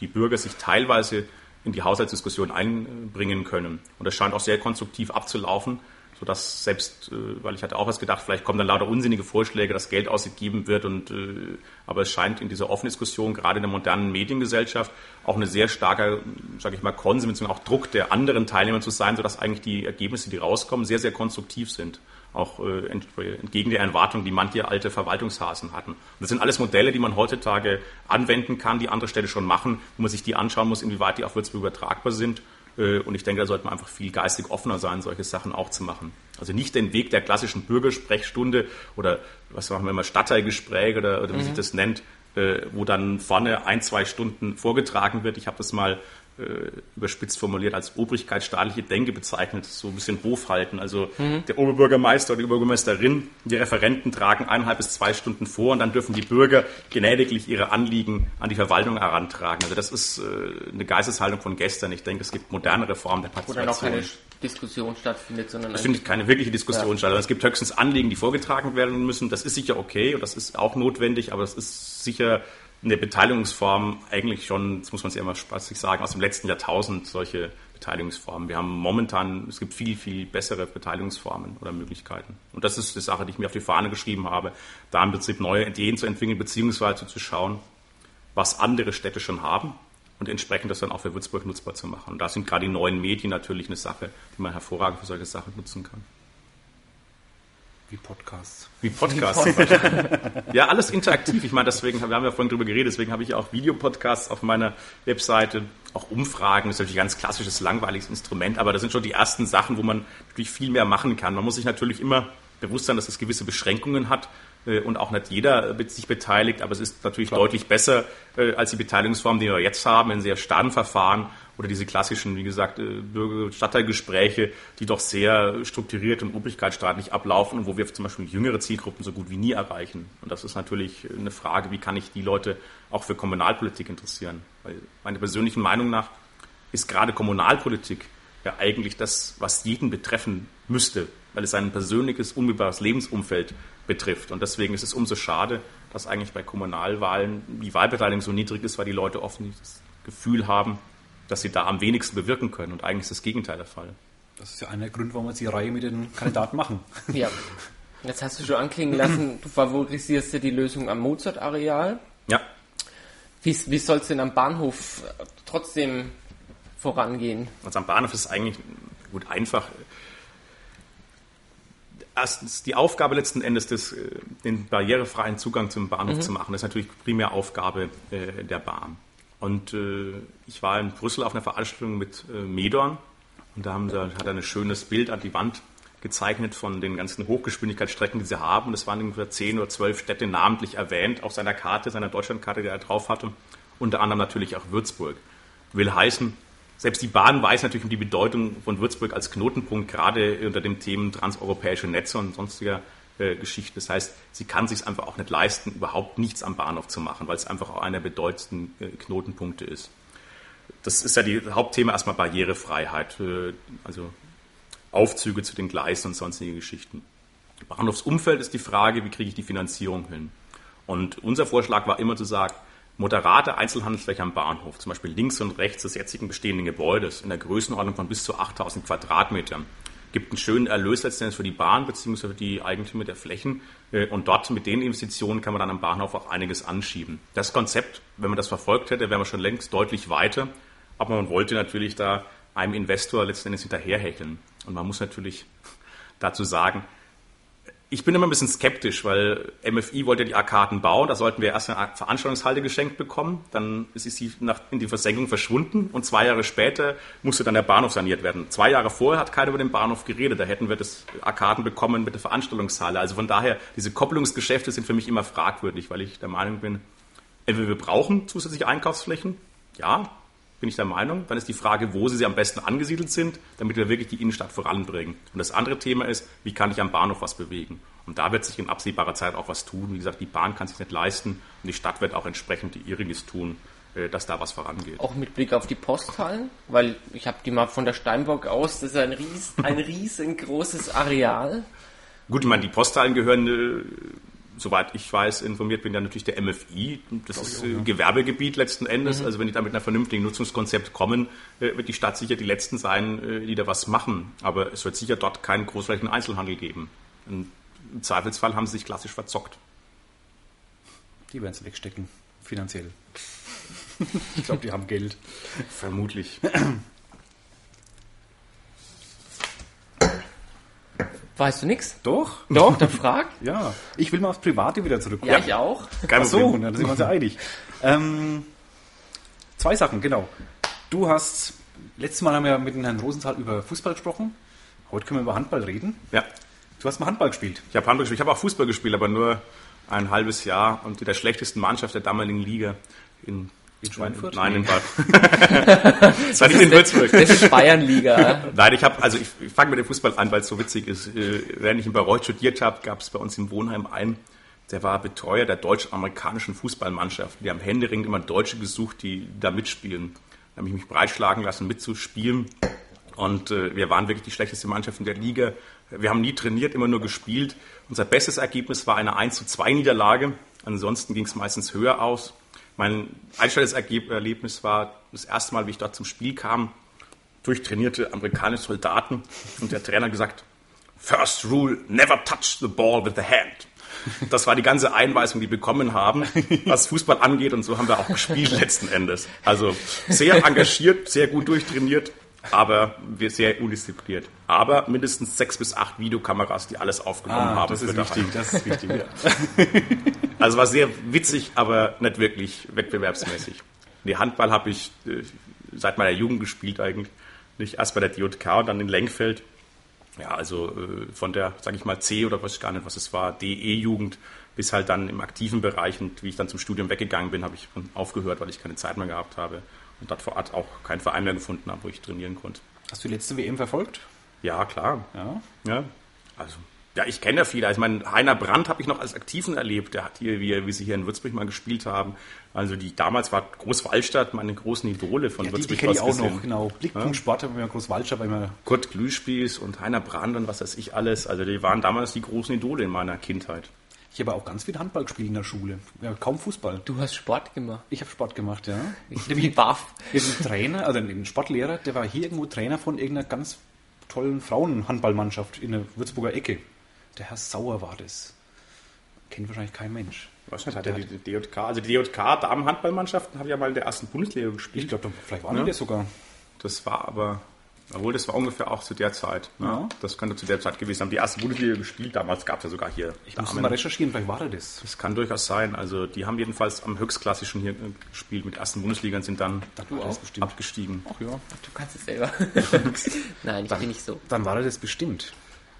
die Bürger sich teilweise in die Haushaltsdiskussion einbringen können. Und das scheint auch sehr konstruktiv abzulaufen sodass selbst, äh, weil ich hatte auch was gedacht, vielleicht kommen dann lauter unsinnige Vorschläge, dass Geld ausgegeben wird und äh, aber es scheint in dieser offenen Diskussion, gerade in der modernen Mediengesellschaft, auch eine sehr starker, sage ich mal, Konsum, auch Druck der anderen Teilnehmer zu sein, sodass eigentlich die Ergebnisse, die rauskommen, sehr, sehr konstruktiv sind. Auch äh, entgegen der Erwartung, die manche alte Verwaltungshasen hatten. Das sind alles Modelle, die man heutzutage anwenden kann, die andere Städte schon machen, wo man sich die anschauen muss, inwieweit die auf Würzburg übertragbar sind. Äh, und ich denke, da sollte man einfach viel geistig offener sein, solche Sachen auch zu machen. Also nicht den Weg der klassischen Bürgersprechstunde oder was machen wir immer, Stadtteilgespräch oder, oder wie mhm. sich das nennt, äh, wo dann vorne ein, zwei Stunden vorgetragen wird. Ich habe das mal überspitzt formuliert als obrigkeitsstaatliche Denke bezeichnet, so ein bisschen Hofhalten. Also mhm. der Oberbürgermeister oder die Bürgermeisterin, die Referenten tragen eineinhalb bis zwei Stunden vor und dann dürfen die Bürger gnädiglich ihre Anliegen an die Verwaltung herantragen. Also das ist äh, eine Geisteshaltung von gestern. Ich denke, es gibt modernere Formen der Partizipation. Oder noch keine Diskussion stattfindet, sondern es findet keine wirkliche Diskussion ja. statt. Also es gibt höchstens Anliegen, die vorgetragen werden müssen. Das ist sicher okay und das ist auch notwendig, aber das ist sicher eine Beteiligungsform eigentlich schon, das muss man sich immer spaßig sagen, aus dem letzten Jahrtausend solche Beteiligungsformen. Wir haben momentan, es gibt viel, viel bessere Beteiligungsformen oder Möglichkeiten. Und das ist die Sache, die ich mir auf die Fahne geschrieben habe, da im Prinzip neue Ideen zu entwickeln, beziehungsweise zu schauen, was andere Städte schon haben und entsprechend das dann auch für Würzburg nutzbar zu machen. Und da sind gerade die neuen Medien natürlich eine Sache, die man hervorragend für solche Sachen nutzen kann. Wie Podcasts. Wie Podcasts. ja, alles interaktiv. Ich meine, deswegen, wir haben ja vorhin drüber geredet, deswegen habe ich auch Videopodcasts auf meiner Webseite, auch Umfragen, das ist natürlich ein ganz klassisches, langweiliges Instrument, aber das sind schon die ersten Sachen, wo man natürlich viel mehr machen kann. Man muss sich natürlich immer bewusst sein, dass es gewisse Beschränkungen hat äh, und auch nicht jeder sich beteiligt, aber es ist natürlich Klar. deutlich besser äh, als die Beteiligungsform, die wir jetzt haben, in sehr starren Verfahren oder diese klassischen, wie gesagt, äh, Bürger-Stadtteilgespräche, die doch sehr strukturiert und obrigkeitsstaatlich ablaufen und wo wir zum Beispiel jüngere Zielgruppen so gut wie nie erreichen. Und das ist natürlich eine Frage, wie kann ich die Leute auch für Kommunalpolitik interessieren? Weil meiner persönlichen Meinung nach ist gerade Kommunalpolitik ja eigentlich das, was jeden betreffen müsste, weil es sein persönliches, unmittelbares Lebensumfeld betrifft. Und deswegen ist es umso schade, dass eigentlich bei Kommunalwahlen die Wahlbeteiligung so niedrig ist, weil die Leute oft nicht das Gefühl haben, dass sie da am wenigsten bewirken können. Und eigentlich ist das Gegenteil der Fall. Das ist ja einer der Gründe, warum wir jetzt die Reihe mit den Kandidaten machen. Ja. Jetzt hast du schon anklingen lassen, du favorisierst ja die Lösung am Mozart-Areal. Ja. Wie, wie soll es denn am Bahnhof trotzdem vorangehen? Also am Bahnhof ist es eigentlich gut einfach. Erstens, die Aufgabe letzten Endes, des, äh, den barrierefreien Zugang zum Bahnhof mhm. zu machen, ist natürlich primär Aufgabe äh, der Bahn. Und äh, ich war in Brüssel auf einer Veranstaltung mit äh, Medorn und da haben sie, hat er ein schönes Bild an die Wand gezeichnet von den ganzen Hochgeschwindigkeitsstrecken, die sie haben. Und es waren ungefähr zehn oder zwölf Städte namentlich erwähnt auf seiner Karte, seiner Deutschlandkarte, die er drauf hatte. Unter anderem natürlich auch Würzburg. Will heißen, selbst die Bahn weiß natürlich um die Bedeutung von Würzburg als Knotenpunkt, gerade unter dem Themen transeuropäische Netze und sonstiger äh. Das heißt, sie kann sich einfach auch nicht leisten, überhaupt nichts am Bahnhof zu machen, weil es einfach auch einer der bedeutendsten äh, Knotenpunkte ist. Das ist ja die Hauptthema erstmal Barrierefreiheit, äh, also Aufzüge zu den Gleisen und sonstige Geschichten. Bahnhofsumfeld ist die Frage, wie kriege ich die Finanzierung hin? Und unser Vorschlag war immer zu sagen, moderate Einzelhandelsfläche am Bahnhof, zum Beispiel links und rechts des jetzigen bestehenden Gebäudes, in der Größenordnung von bis zu 8000 Quadratmetern, gibt einen schönen Erlös letztendlich für die Bahn bzw. für die Eigentümer der Flächen. Äh, und dort mit den Investitionen kann man dann am Bahnhof auch einiges anschieben. Das Konzept, wenn man das verfolgt hätte, wären wir schon längst deutlich weiter. Aber man wollte natürlich da einem Investor letztendlich hinterherhecheln. Und man muss natürlich dazu sagen, ich bin immer ein bisschen skeptisch, weil MFI wollte die Arkaden bauen. Da sollten wir erst eine Veranstaltungshalle geschenkt bekommen. Dann ist sie nach, in die Versenkung verschwunden und zwei Jahre später musste dann der Bahnhof saniert werden. Zwei Jahre vorher hat keiner über den Bahnhof geredet. Da hätten wir das Arkaden bekommen mit der Veranstaltungshalle. Also von daher, diese Kopplungsgeschäfte sind für mich immer fragwürdig, weil ich der Meinung bin, entweder wir brauchen zusätzliche Einkaufsflächen. Ja, bin ich der Meinung. Dann ist die Frage, wo sie, sie am besten angesiedelt sind, damit wir wirklich die Innenstadt voranbringen. Und das andere Thema ist, wie kann ich am Bahnhof was bewegen? Und da wird sich in absehbarer Zeit auch was tun. Wie gesagt, die Bahn kann sich nicht leisten und die Stadt wird auch entsprechend die ihriges tun, äh, dass da was vorangeht. Auch mit Blick auf die Posthallen, weil ich habe die mal von der Steinbock aus, das ist ein, ries, ein riesengroßes Areal. Gut, ich meine, die Posthallen gehören äh, soweit ich weiß, informiert bin, ja natürlich der MFI. Das Glaube ist auch, ja. Gewerbegebiet letzten Endes. Mhm. Also wenn die da mit einer vernünftigen Nutzungskonzept kommen, äh, wird die Stadt sicher die Letzten sein, äh, die da was machen. Aber es wird sicher dort keinen großflächigen Einzelhandel geben. Und Im Zweifelsfall haben sie sich klassisch verzockt. Die werden es wegstecken, finanziell. ich glaube, die haben Geld. Vermutlich. Weißt du nichts? Doch. Doch, dann frag. ja, ich will mal aufs Private wieder zurückkommen. Ja, ich auch. Kein Ach so, dann sind wir uns ja einig. Ähm, zwei Sachen, genau. Du hast, letztes Mal haben wir mit Herrn Rosenthal über Fußball gesprochen. Heute können wir über Handball reden. Ja. Du hast mal Handball gespielt. Ich habe Handball gespielt. Ich habe auch Fußball gespielt, aber nur ein halbes Jahr und in der schlechtesten Mannschaft der damaligen Liga in In Schweinfurt? Nein, in Bad. das war nicht in Würzburg. Das ist Bayernliga. Nein, ich habe, also ich, ich fange mit dem Fußball an, weil es so witzig ist. Äh, während ich in Bayreuth studiert habe, gab es bei uns im Wohnheim einen, der war Betreuer der deutsch-amerikanischen Fußballmannschaft. Die haben händeringend immer Deutsche gesucht, die da mitspielen. Da habe ich mich breitschlagen lassen, mitzuspielen. Und äh, wir waren wirklich die schlechteste Mannschaft in der Liga. Wir haben nie trainiert, immer nur gespielt. Unser bestes Ergebnis war eine 1 zu 2 Niederlage. Ansonsten ging es meistens höher aus. Mein Einstellungserlebnis war das erste Mal, wie ich dort zum Spiel kam, durchtrainierte amerikanische Soldaten und der Trainer gesagt, First rule, never touch the ball with the hand. Das war die ganze Einweisung, die wir bekommen haben, was Fußball angeht und so haben wir auch gespielt letzten Endes. Also sehr engagiert, sehr gut durchtrainiert, aber wir sehr undiszipliniert. Aber mindestens sechs bis acht Videokameras, die alles aufgenommen Ah, haben. das ist wichtig, das ist wichtig, ja. Also war sehr witzig, aber nicht wirklich wettbewerbsmäßig. Nee, Handball habe ich äh, seit meiner Jugend gespielt eigentlich. Nicht erst bei der DJK und dann in Lenkfeld. Ja, also äh, von der, sage ich mal, C oder weiß ich gar nicht, was es war, DE-Jugend bis halt dann im aktiven Bereich und wie ich dann zum Studium weggegangen bin, habe ich aufgehört, weil ich keine Zeit mehr gehabt habe und dort vor Ort auch keinen Verein mehr gefunden habe, wo ich trainieren konnte. Hast du die letzte WM verfolgt? Ja, klar. Ja. Ja, also, ja, ich kenne ja viele. Also, ich meine, Heiner Brandt habe ich noch als Aktiven erlebt. Der hat hier, wie, wie sie hier in Würzburg mal gespielt haben. Also, die damals war Großwallstadt meine großen Idole von Ja, die, die Würzburg. kenne ich auch gesehen. noch, genau. Blickpunkt Sport haben wir Großwaldstadt, weil wir Kurt Glühspieß und Heiner Brandt und was weiß ich alles. Also, die waren damals die großen Idole in meiner Kindheit. Ich habe auch ganz viel Handball gespielt in der Schule. Ja, kaum Fußball. Du hast Sport gemacht. Ich habe Sport gemacht, ja. Ich bin baff. Wir haben einen Trainer, also einen Sportlehrer, der war hier irgendwo Trainer von irgendeiner ganz tollen Frauenhandballmannschaft in der Würzburger Ecke. Der Herr Sauer war das. Kennt wahrscheinlich kein Mensch. Was hat der die, die DJK? Also, die DJK Damenhandballmannschaften habe ich ja mal in der ersten Bundesliga gespielt. Ich glaube, vielleicht war Ja. der sogar. Das war aber, obwohl das war ungefähr auch zu der Zeit. Ne? Ja. Das könnte zu der Zeit gewesen sein. Die erste Bundesliga gespielt, damals gab es ja sogar hier Ich muss mal recherchieren, vielleicht war er das. Das kann durchaus sein. Also die haben jedenfalls am höchstklassischen hier äh, gespielt mit ersten Bundesliga und sind dann Du auch bestimmt. abgestiegen. Ach ja. Du kannst es selber. Nein, ich bin nicht so. Dann war er das bestimmt.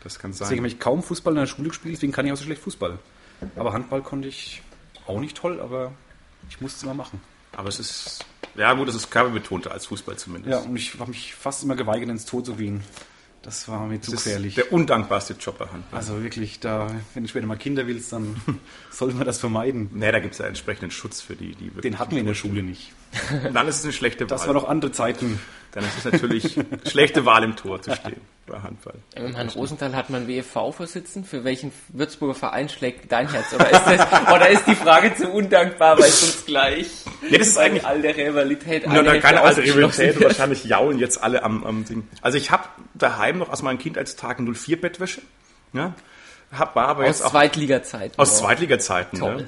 Das kann Deswegen sein. habe ich kaum Fußball in der Schule gespielt, deswegen kann ich auch so schlecht Fußball. Aber Handball konnte ich auch nicht toll, aber ich musste es immer machen. Aber es ist, ja gut, es ist körperbetonter als Fußball zumindest. Ja, und ich habe mich fast immer geweigert, ins Tor zu gehen. Das war mir zu gefährlich. der undankbarste Job bei Handball. Also wirklich, da, wenn du später mal Kinder willst, dann sollte man das vermeiden. Nee, da gibt es ja entsprechenden Schutz für die, die. Den hatten wir in der Schule nicht. Dann ist es eine schlechte Wahl. Das war noch andere Zeiten. Dann ist es natürlich schlechte Wahl im Tor zu stehen bei Handball. Im Herrn Rosenthal hat man WFV-Vorsitzenden. Für welchen Würzburger Verein schlägt dein Herz? Oder ist, das, oder ist die Frage zu undankbar, weil es uns gleich Nee, das ist eigentlich eine alte Rivalität eine keine Hälfte alte Rivalität. Wahrscheinlich jaulen jetzt alle am, am Ding. Also ich habe daheim noch aus meinen Kindheitstagen 04 Bettwäsche. Ja? Hab, war aber Aus jetzt auch Zweitliga-Zeiten. aus. Zweitliga-Zeiten. Toll. Ne?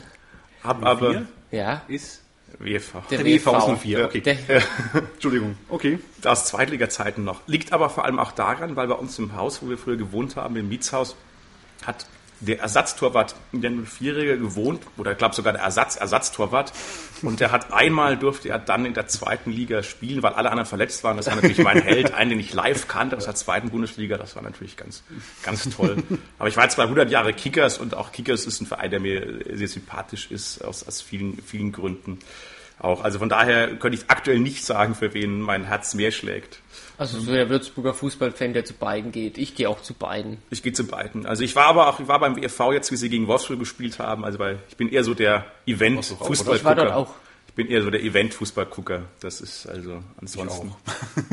Hab aber Ja. Ist WFV. Der der WV WV. 04. Okay. Der, Entschuldigung. Okay. aus Zweitliga-Zeiten noch. Liegt aber vor allem auch daran, weil bei uns im Haus, wo wir früher gewohnt haben, im Mietshaus, hat der Ersatztorwart der 04 gewohnt, oder ich glaube sogar der Ersatz, Ersatztorwart. Und der hat einmal durfte er dann in der zweiten Liga spielen, weil alle anderen verletzt waren. Das war natürlich mein Held, einen, den ich live kannte aus der zweiten Bundesliga. Das war natürlich ganz, ganz toll. Aber ich war jetzt bei 100 Jahre Kickers und auch Kickers ist ein Verein, der mir sehr sympathisch ist, aus, aus vielen, vielen Gründen. Auch. Also von daher könnte ich aktuell nicht sagen, für wen mein Herz mehr schlägt. Also so der Würzburger Fußballfan, der zu beiden geht. Ich gehe auch zu beiden. Ich gehe zu beiden. Also ich war aber auch, ich war beim WFV jetzt, wie sie gegen Wolfsburg gespielt haben. Also weil ich bin eher so der Event-Fußballgucker. Ich war dort auch. Ich bin eher so der Event-Fußballgucker. Das ist also ansonsten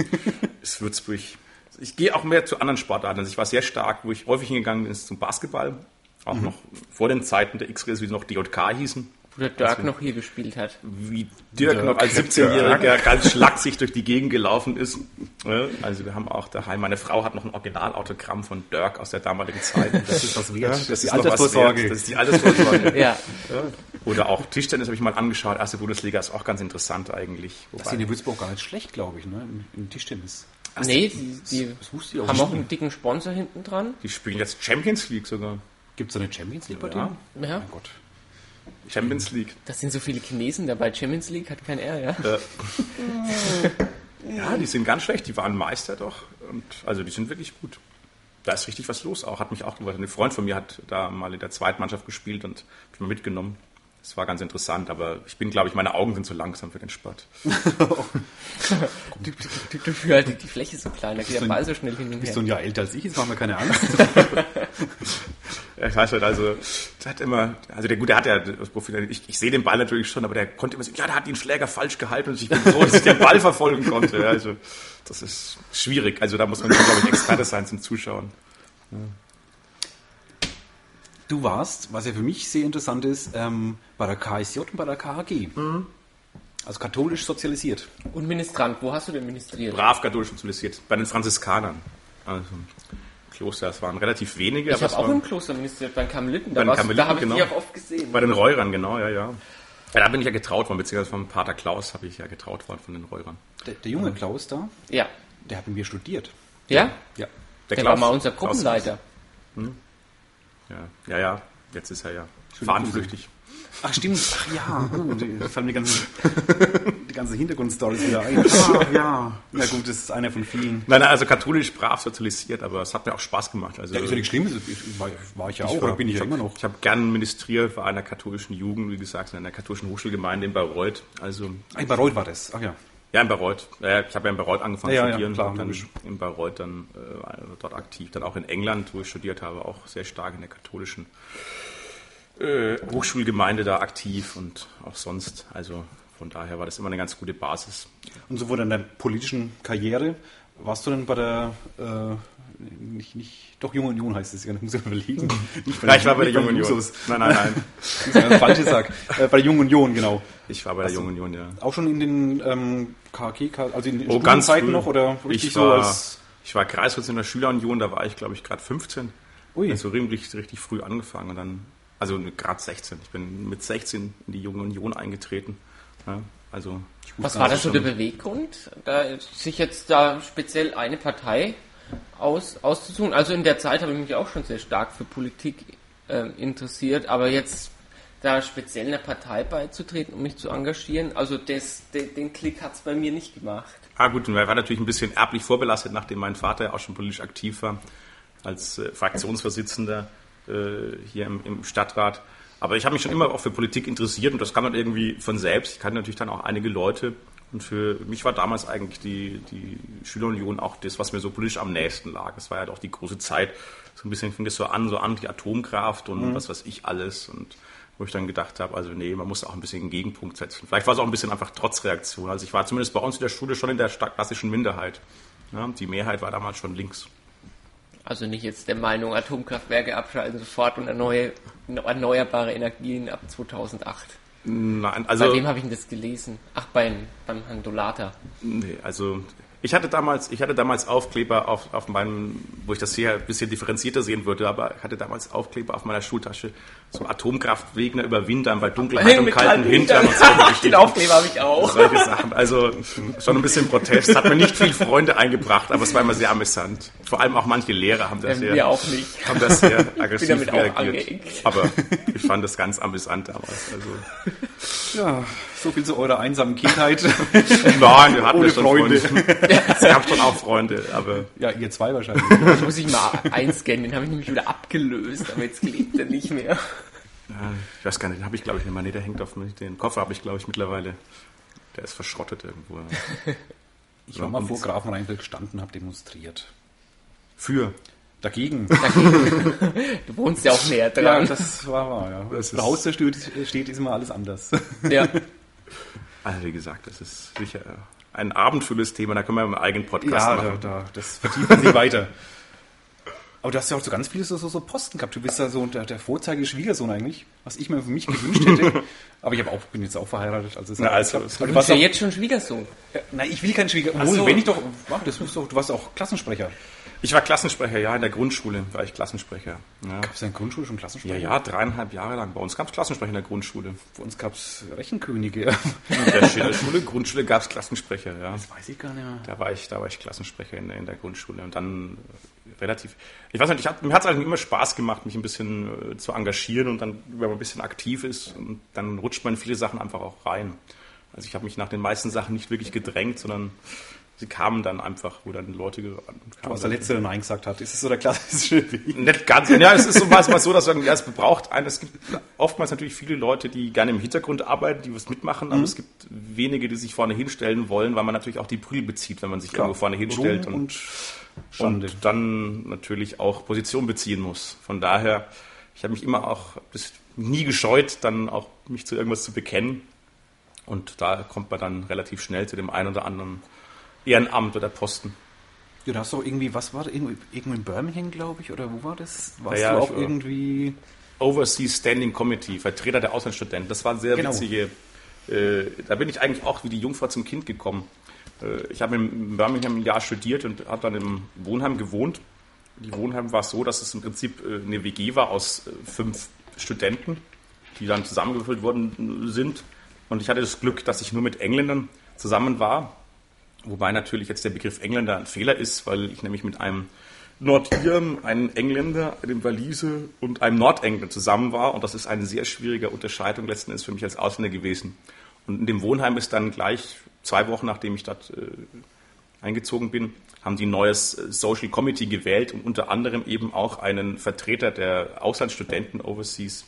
ist Würzburg. Ich gehe auch mehr zu anderen Sportarten. Also ich war sehr stark, wo ich häufig hingegangen bin, ist zum Basketball. Auch noch vor den Zeiten der X-Rays, wie sie noch DJK hießen. Wo der Dirk noch hier gespielt hat. Wie Dirk Dirk. noch als 17-Jähriger ganz schlaksig durch die Gegend gelaufen ist. Ja, Also wir haben auch daheim, meine Frau hat noch ein Originalautogramm von Dirk aus der damaligen Zeit. Das ist was wert. Ja, Das ist die noch was Altersvorsorge. wert. Das ist die Altersvorsorge. Ja. Oder auch Tischtennis habe ich mal angeschaut. Erste Bundesliga ist auch ganz interessant eigentlich. Das ist in Würzburg gar nicht schlecht, glaube ich, ne? Im, Tischtennis. Nee, die, die Das wusste ich auch haben auch einen dicken Sponsor hinten dran. die spielen jetzt Champions League sogar. Gibt es eine Champions League bei Ja. denen? Ja. Mein Gott. Champions League. Das sind so viele Chinesen dabei. Champions League hat kein R, ja. Ja, die sind ganz schlecht. Die waren Meister doch. Und also die sind wirklich gut. Da ist richtig was los auch. Hat mich auch gewundert. Ein Freund von mir hat da mal in der zweiten Mannschaft gespielt und mich mal mitgenommen. Das war ganz interessant, aber ich bin, glaube ich, meine Augen sind zu langsam für den Sport. Du, du, du, du halt die, die Fläche ist so klein, da geht der Ball so schnell hin und Bist her. du ein Jahr älter als ich, jetzt machen wir keine Angst. Ja, ich weiß halt, also, der hat immer, also der Gute hat ja das Profil, ich, ich sehe den Ball natürlich schon, aber der konnte immer sagen, ja, der hat den Schläger falsch gehalten und ich bin froh, dass ich den Ball verfolgen konnte. Ja, also, das ist schwierig. Also, da muss man, glaube ich, Experte sein zum Zuschauen. Du warst, was ja für mich sehr interessant ist, ähm, bei der KSJ und bei der KHG. Also katholisch sozialisiert. Und Ministrant, wo hast du denn ministriert? Brav katholisch sozialisiert. Bei den Franziskanern. Also, Kloster, es waren relativ wenige, Ich habe auch im Kloster ministriert, beim Karmeliten. Bei Da, den warst- da Karmeliten, habe ich genau. dich auch oft gesehen. Bei den Reurern, genau, ja, ja. ja da bin ich ja getraut worden, beziehungsweise vom Pater Klaus habe ich ja getraut worden von den Reurern. Der, der junge Klaus da, Ja. der hat mit mir studiert. Ja? Ja. Der, Der war mal unser Gruppenleiter. Ja, ja, ja, jetzt ist er ja fahnenflüchtig. Ach stimmt, ach ja, oh, da fallen mir die ganzen, die ganze Hintergrundstories wieder ein. Ah, ja. Na gut, das ist einer von vielen. Nein, nein, also katholisch brav sozialisiert, aber es hat mir auch Spaß gemacht. Also, Ja, ist ja nicht schlimm, war, war ich ja auch, ich oder bin ich ja immer noch. Ich habe gern ministriert bei einer katholischen Jugend, wie gesagt, in einer katholischen Hochschulgemeinde in Bayreuth. Also Ein Bayreuth war das, ach ja. Ja, in Bayreuth. Ja, ich habe ja in Bayreuth angefangen Ja, zu ja, studieren, klar, hab dann logisch. in Bayreuth dann äh, dort aktiv, dann auch in England, wo ich studiert habe, auch sehr stark in der katholischen äh, Hochschulgemeinde da aktiv und auch sonst. Also von daher war das immer eine ganz gute Basis. Und so wurde in der politischen Karriere, warst du denn bei der, äh, nicht, nicht, doch Junge Union heißt es, ja, das muss ich überlegen. Nicht Ja, ich war bei der Jungen Union. Jusos. Nein, nein, nein. Das ist ja ein falsches Sag. Äh, bei der Jungen Union, genau. Ich war bei der Jungen Union, ja. Auch schon in den ähm, KK, also in den Oh, ganz früh. noch oder richtig ich so war, als ich war Kreisvorsitzender der Schülerunion, da war ich, glaube ich, gerade 15. Ui. Also richtig, richtig früh angefangen und dann, also gerade 16. Ich bin mit 16 in die Junge Union eingetreten. Ja, also Was war das so der Beweggrund, da sich jetzt da speziell eine Partei aus, auszusuchen? Also in der Zeit habe ich mich auch schon sehr stark für Politik ähm, interessiert, aber jetzt da speziell einer Partei beizutreten, um mich zu engagieren, also das, den, den Klick hat es bei mir nicht gemacht. Ah gut, und er war natürlich ein bisschen erblich vorbelastet, nachdem mein Vater ja auch schon politisch aktiv war, als äh, Fraktionsvorsitzender äh, hier im, im Stadtrat. Aber ich habe mich schon immer auch für Politik interessiert und das kam dann irgendwie von selbst. Ich kannte natürlich dann auch einige Leute und für mich war damals eigentlich die, die Schülerunion auch das, was mir so politisch am nächsten lag. Es war ja doch die große Zeit, so ein bisschen fing das so an, so Anti-Atomkraft und was weiß ich alles und wo ich dann gedacht habe, also nee, man muss auch ein bisschen einen Gegenpunkt setzen. Vielleicht war es auch ein bisschen einfach Trotzreaktion. Also ich war zumindest bei uns in der Schule schon in der klassischen Minderheit. Ja, die Mehrheit war damals schon links. Also nicht jetzt der Meinung, Atomkraftwerke abschalten sofort und erneuer, erneuerbare Energien ab 2008. Nein, Bei also, wem habe ich denn das gelesen? Ach, beim, beim Herrn Dolata. nee, also ich hatte damals, ich hatte damals Aufkleber auf, auf meinem, wo ich das hier ein bisschen differenzierter sehen würde, aber ich hatte damals Aufkleber auf meiner Schultasche, so Atomkraftwegner überwintern bei Dunkelheit und Mit kalten Hintern und so. Den Aufkleber habe ich auch. solche Sachen. Also schon ein bisschen Protest. Hat mir nicht viel Freunde eingebracht, aber es war immer sehr amüsant. Vor allem auch manche Lehrer haben das Ja, sehr, wir auch nicht. haben das sehr aggressiv damit auch reagiert. angeeckt. Aber ich fand das ganz amüsant damals. Also, Ja, so viel zu eurer einsamen Kindheit. nein, wir hatten Ohne ja schon Freunde. Freunde. Es gab schon auch Freunde, aber ja, ihr zwei wahrscheinlich. Das muss ich mal einscannen, den habe ich nämlich wieder abgelöst, aber jetzt klebt er nicht mehr. ja, ich weiß gar nicht, den habe ich glaube ich nicht mehr. Nee, der hängt auf mich. Den Koffer habe ich glaube ich mittlerweile. Der ist verschrottet irgendwo. Ich war mal vor Grafen Rheinfeld gestanden, habe demonstriert. Für. Dagegen. Du wohnst ja auch näher Ja, dran. das war wahr, ja. Das Haus der steht, steht, ist immer alles anders. Ja. Also wie gesagt, das ist sicher ein abendfüllendes Thema. Da können wir einen eigenen Podcast Ja, da, machen. da, das vertiefen Sie weiter. Aber du hast ja auch so ganz viele so, so, Posten gehabt. Du bist ja so der, der Vorzeige-Schwiegersohn eigentlich, was ich mir für mich gewünscht hätte. Aber ich auch, bin jetzt auch verheiratet. Also, Na, also, Du du warst bist ja auch, jetzt schon Schwiegersohn. nein, ich will keinen Schwiegersohn. Ach so. wenn ich doch, ach, das bist doch, du warst auch Klassensprecher. Ich war Klassensprecher, ja, in der Grundschule war ich Klassensprecher. Ja, Gab es ja in der Grundschule schon ja, Klassensprecher? ja dreieinhalb Jahre lang. Bei uns gab es Klassensprecher in der Grundschule. Bei uns gab es Rechenkönige. In der Schule, Grundschule gab es Klassensprecher, ja. Das weiß ich gar nicht mehr. Da war ich, da war ich Klassensprecher in der, in der Grundschule und dann äh, relativ. Ich weiß nicht, ich hab, mir hat es eigentlich immer Spaß gemacht, mich ein bisschen äh, zu engagieren und dann, wenn man ein bisschen aktiv ist, und dann rutscht man in viele Sachen einfach auch rein. Also ich habe mich nach den meisten Sachen nicht wirklich gedrängt, sondern sie kamen dann einfach, wo dann Leute kamen. Was der Letzte der Nein gesagt hat. Ist es so der klassische Weg? Nicht ganz, ja, es ist so mal so, dass ja, es braucht einen, es gibt oftmals natürlich viele Leute, die gerne im Hintergrund arbeiten, die was mitmachen, aber Mhm. es gibt wenige, die sich vorne hinstellen wollen, weil man natürlich auch die Prügel bezieht, wenn man sich Klar. irgendwo vorne hinstellt und, und und dann natürlich auch Position beziehen muss. Von daher, ich habe mich immer auch das nie gescheut, dann auch mich zu irgendwas zu bekennen. Und da kommt man dann relativ schnell zu dem einen oder anderen Ehrenamt oder Posten. Ja, da hast du auch irgendwie, was war da? Irgendwo, irgendwo in Birmingham, glaube ich, oder wo war das? Warst Ja, ja, du auch irgendwie. Overseas Standing Committee, Vertreter der Auslandsstudenten. Das war sehr Genau. witzige. Äh, da bin ich eigentlich auch wie die Jungfrau zum Kind gekommen. Äh, ich habe in Birmingham ein Jahr studiert und habe dann im Wohnheim gewohnt. Die Wohnheim war so, dass es im Prinzip äh, eine WG war aus äh, fünf Studenten, die dann zusammengewürfelt worden sind. Und ich hatte das Glück, dass ich nur mit Engländern zusammen war. Wobei natürlich jetzt der Begriff Engländer ein Fehler ist, weil ich nämlich mit einem Nordiren, einem Engländer, einem Walise und einem Nordengländer zusammen war. Und das ist eine sehr schwierige Unterscheidung letzten Endes für mich als Ausländer gewesen. Und in dem Wohnheim ist dann gleich zwei Wochen, nachdem ich dort äh, eingezogen bin, haben die ein neues äh, Social Committee gewählt und unter anderem eben auch einen Vertreter der Auslandsstudenten Overseas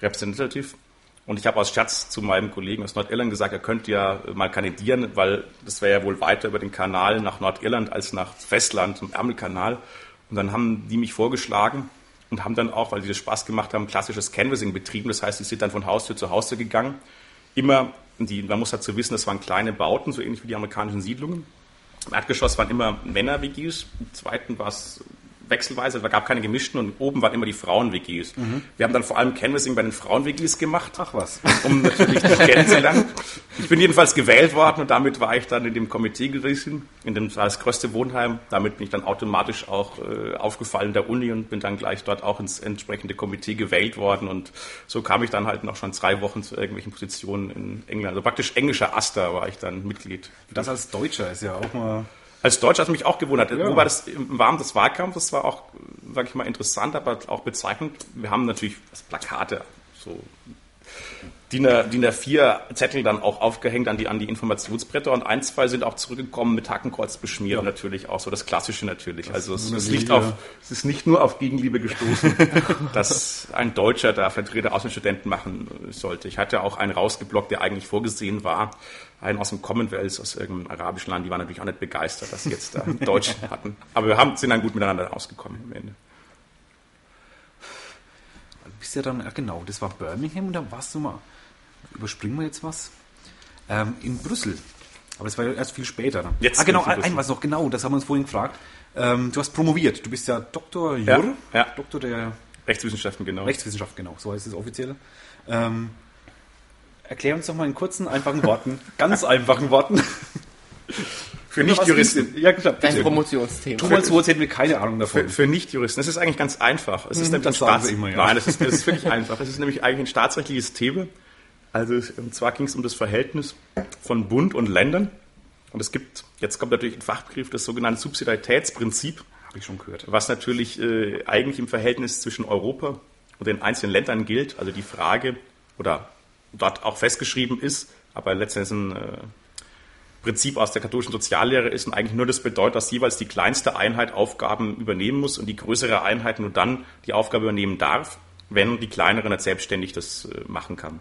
Representative. Und ich habe aus Scherz zu meinem Kollegen aus Nordirland gesagt, er könnte ja mal kandidieren, weil das wäre ja wohl weiter über den Kanal nach Nordirland als nach Festland, zum Ärmelkanal. Und dann haben die mich vorgeschlagen und haben dann auch, weil die das Spaß gemacht haben, klassisches Canvassing betrieben. Das heißt, die sind dann von Haustür zu Haustür gegangen. Immer, die, man muss dazu wissen, das waren kleine Bauten, so ähnlich wie die amerikanischen Siedlungen. Im Erdgeschoss waren immer Männer-WGs, im zweiten war es wechselweise, da gab keine gemischten und oben waren immer die Frauen-WGs. Wir haben dann vor allem Canvassing bei den Frauen-WGs gemacht Ach was. um natürlich dich kennenzulernen. Ich bin jedenfalls gewählt worden und damit war ich dann in dem Komitee gewesen, in dem das größte Wohnheim. Damit bin ich dann automatisch auch äh, aufgefallen der Uni und bin dann gleich dort auch ins entsprechende Komitee gewählt worden und so kam ich dann halt noch schon zwei Wochen zu irgendwelchen Positionen in England. Also praktisch englischer Aster war ich dann Mitglied. Das als Deutscher ist ja auch mal. Als Deutscher hat mich auch gewundert. Ja. Wobei das im Rahmen des Wahlkampfes war auch, sage ich mal, interessant, aber auch bezeichnend. Wir haben natürlich das Plakate, so DIN A- DIN A4 Zettel dann auch aufgehängt an die, an die Informationsbretter und ein, zwei sind auch zurückgekommen mit Hakenkreuz beschmiert, Ja. natürlich auch so das Klassische natürlich. also es ist, nicht auf, es ist nicht nur auf Gegenliebe gestoßen, dass ein Deutscher da Vertreter Außenstudenten machen sollte. Ich hatte auch einen rausgeblockt, der eigentlich vorgesehen war, einen aus dem Commonwealth, aus irgendeinem arabischen Land, die waren natürlich auch nicht begeistert, dass sie jetzt da einen Deutschen hatten. Aber wir haben, sind dann gut miteinander ausgekommen am Ende. Du bist ja dann, ja genau, das war Birmingham und da warst du mal. Überspringen wir jetzt was? Ähm, in Brüssel. Aber das war ja erst viel später. Dann. Jetzt ah, genau, ein, was noch, genau, das haben wir uns vorhin gefragt. Ähm, du hast promoviert. Du bist ja Doktor Ja, Jur, ja. Doktor der Rechtswissenschaften, genau. Rechtswissenschaft, genau, so heißt es offiziell. Ähm, erklär uns doch mal in kurzen, einfachen Worten, ganz einfachen Worten. Für Nichtjuristen. Ja, klar. Dein. Promotionsthema. Tu mal so, als hätten wir keine Ahnung Für, davon. für Nichtjuristen. Das ist eigentlich ganz einfach. Es ist Mhm, nämlich das ein sagen Staats immer, ja. Nein, das ist, das ist wirklich einfach. Es ist nämlich eigentlich ein staatsrechtliches Thema. Also es- und zwar ging es um das Verhältnis von Bund und Ländern. Und es gibt, jetzt kommt natürlich ein Fachbegriff, das sogenannte Subsidiaritätsprinzip, Habe ich schon gehört. was natürlich äh, eigentlich im Verhältnis zwischen Europa und den einzelnen Ländern gilt. Also die Frage, oder dort auch festgeschrieben ist, aber letztendlich ein äh, Prinzip aus der katholischen Soziallehre ist und eigentlich nur das bedeutet, dass jeweils die kleinste Einheit Aufgaben übernehmen muss und die größere Einheit nur dann die Aufgabe übernehmen darf, wenn die kleinere nicht selbstständig das äh, machen kann.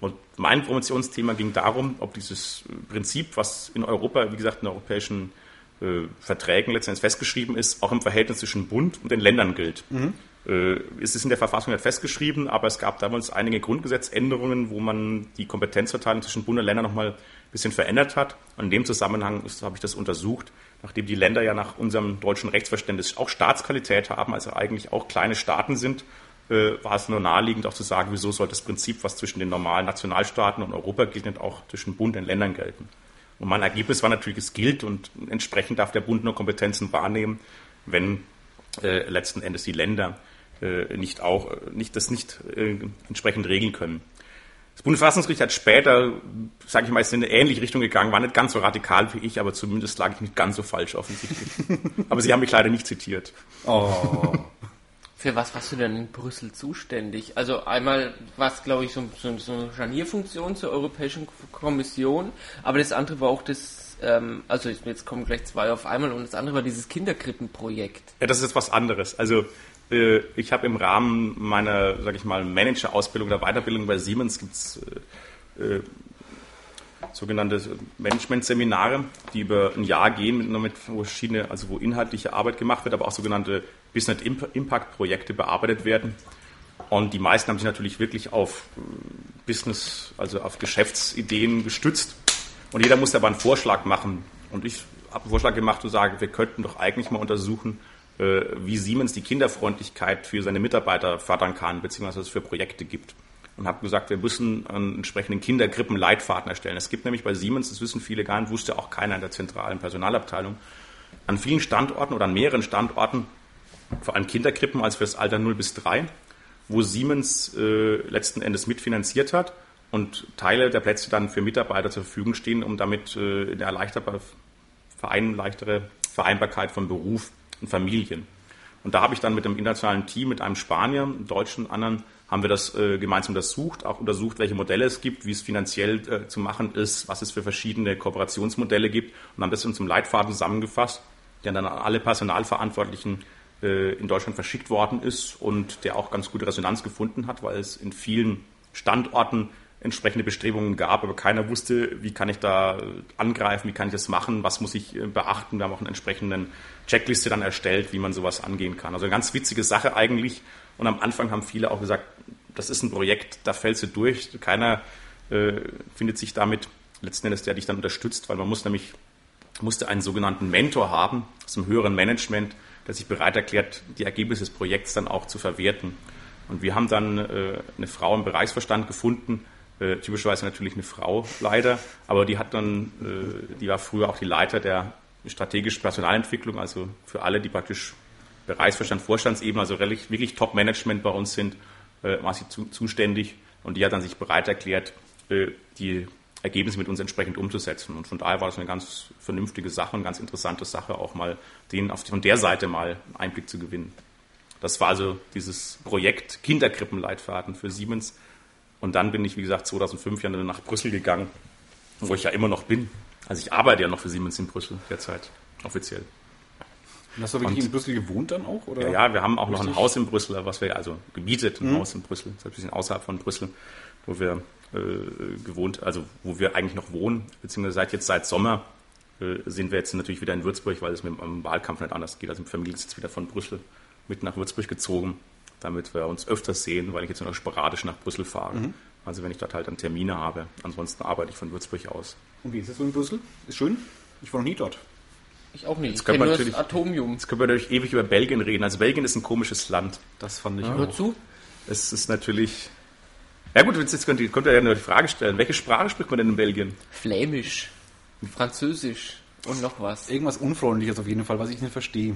Und mein Promotionsthema ging darum, ob dieses äh, Prinzip, was in Europa, wie gesagt, in europäischen äh, Verträgen letztendlich festgeschrieben ist, auch im Verhältnis zwischen Bund und den Ländern gilt. Äh, es ist in der Verfassung nicht festgeschrieben, aber es gab damals einige Grundgesetzänderungen, wo man die Kompetenzverteilung zwischen Bund und Ländern nochmal ein bisschen verändert hat. Und in dem Zusammenhang habe ich das untersucht, nachdem die Länder ja nach unserem deutschen Rechtsverständnis auch Staatsqualität haben, also eigentlich auch kleine Staaten sind, äh, war es nur naheliegend auch zu sagen, wieso soll das Prinzip, was zwischen den normalen Nationalstaaten und Europa gilt, nicht auch zwischen Bund und Ländern gelten. Und mein Ergebnis war natürlich, es gilt und entsprechend darf der Bund nur Kompetenzen wahrnehmen, wenn äh, letzten Endes die Länder äh, nicht auch äh, nicht das nicht äh, entsprechend regeln können. Das Bundesverfassungsgericht hat später, sage ich mal, ist in eine ähnliche Richtung gegangen, war nicht ganz so radikal wie ich, aber zumindest lag ich nicht ganz so falsch offensichtlich. aber sie haben mich leider nicht zitiert. Oh. Für was warst du denn in Brüssel zuständig? Also einmal war es, glaube ich, so, so, so eine Scharnierfunktion zur Europäischen Kommission, aber das andere war auch das ähm, also jetzt kommen gleich zwei auf einmal und das andere war dieses Kinderkrippenprojekt. Ja, das ist jetzt was anderes. Also äh, ich habe im Rahmen meiner, sag ich mal, Manager-Ausbildung oder Weiterbildung bei Siemens gibt's äh, äh, sogenannte Management-Seminare, die über ein Jahr gehen, mit, mit verschiedene, also wo inhaltliche Arbeit gemacht wird, aber auch sogenannte Business Impact-Projekte bearbeitet werden. Und die meisten haben sich natürlich wirklich auf äh, Business, also auf Geschäftsideen gestützt. Und jeder musste aber einen Vorschlag machen. Und ich habe einen Vorschlag gemacht zu sagen, wir könnten doch eigentlich mal untersuchen, äh, wie Siemens die Kinderfreundlichkeit für seine Mitarbeiter fördern kann, beziehungsweise es für Projekte gibt und habe gesagt, wir müssen einen entsprechenden Kinderkrippenleitfaden erstellen. Es gibt nämlich bei Siemens, das wissen viele gar nicht, wusste auch keiner in der zentralen Personalabteilung, an vielen Standorten oder an mehreren Standorten, vor allem Kinderkrippen als für das Alter 0 bis 3, wo Siemens äh, letzten Endes mitfinanziert hat und Teile der Plätze dann für Mitarbeiter zur Verfügung stehen, um damit äh, eine erleichterte, leichtere Vereinbarkeit von Beruf und Familien. Und da habe ich dann mit einem internationalen Team, mit einem Spanier, einem Deutschen, anderen haben wir das äh, gemeinsam untersucht, auch untersucht, welche Modelle es gibt, wie es finanziell äh, zu machen ist, was es für verschiedene Kooperationsmodelle gibt und haben das in unserem Leitfaden zusammengefasst, der dann an alle Personalverantwortlichen äh, in Deutschland verschickt worden ist und der auch ganz gute Resonanz gefunden hat, weil es in vielen Standorten entsprechende Bestrebungen gab, aber keiner wusste, wie kann ich da angreifen, wie kann ich das machen, was muss ich äh, beachten. Wir haben auch eine entsprechende Checkliste dann erstellt, wie man sowas angehen kann. Also eine ganz witzige Sache eigentlich. Und am Anfang haben viele auch gesagt, das ist ein Projekt, da fällst du durch. Keiner äh, findet sich damit letzten Endes, der dich dann unterstützt, weil man muss nämlich, musste einen sogenannten Mentor haben dem höheren Management, der sich bereit erklärt, die Ergebnisse des Projekts dann auch zu verwerten. Und wir haben dann äh, eine Frau im Bereichsverstand gefunden, äh, typischerweise natürlich eine Frau leider, aber die hat dann, äh, die war früher auch die Leiter der strategischen Personalentwicklung, also für alle, die praktisch Bereichsverstand, Vorstandsebene, also wirklich Top-Management bei uns sind, äh, war sie zu, zuständig und die hat dann sich bereit erklärt, äh, die Ergebnisse mit uns entsprechend umzusetzen. Und von daher war das eine ganz vernünftige Sache, eine ganz interessante Sache, auch mal den auf, von der Seite mal einen Einblick zu gewinnen. Das war also dieses Projekt Kinderkrippenleitfaden für Siemens. Und dann bin ich, wie gesagt, 2005 ja nach Brüssel gegangen, wo ich ja immer noch bin. Also ich arbeite ja noch für Siemens in Brüssel derzeit, offiziell. Und hast du wirklich und, in Brüssel gewohnt dann auch? Oder? Ja, ja, wir haben auch Richtig? noch ein Haus in Brüssel, was wir also gemietet, ein mhm. Haus in Brüssel, ein bisschen außerhalb von Brüssel, wo wir äh, gewohnt, also wo wir eigentlich noch wohnen, beziehungsweise seit jetzt seit Sommer äh, sind wir jetzt natürlich wieder in Würzburg, weil es mit dem Wahlkampf nicht anders geht. Also die Familie ist jetzt wieder von Brüssel mit nach Würzburg gezogen, damit wir uns öfters sehen, weil ich jetzt nur noch sporadisch nach Brüssel fahre. Mhm. Also wenn ich dort halt dann Termine habe. Ansonsten arbeite ich von Würzburg aus. Und wie ist es so in Brüssel? Ist schön? Ich war noch nie dort. Ich auch nicht. Jetzt können, wir natürlich, Atomium. jetzt können wir natürlich ewig über Belgien reden. Also Belgien ist ein komisches Land. Das fand ich ja. auch. Hör zu. Es ist natürlich... Ja gut, jetzt könnt ihr, könnt ihr ja nur die Frage stellen. Welche Sprache spricht man denn in Belgien? Flämisch, Französisch und noch was. Irgendwas Unfreundliches auf jeden Fall, was ich nicht verstehe.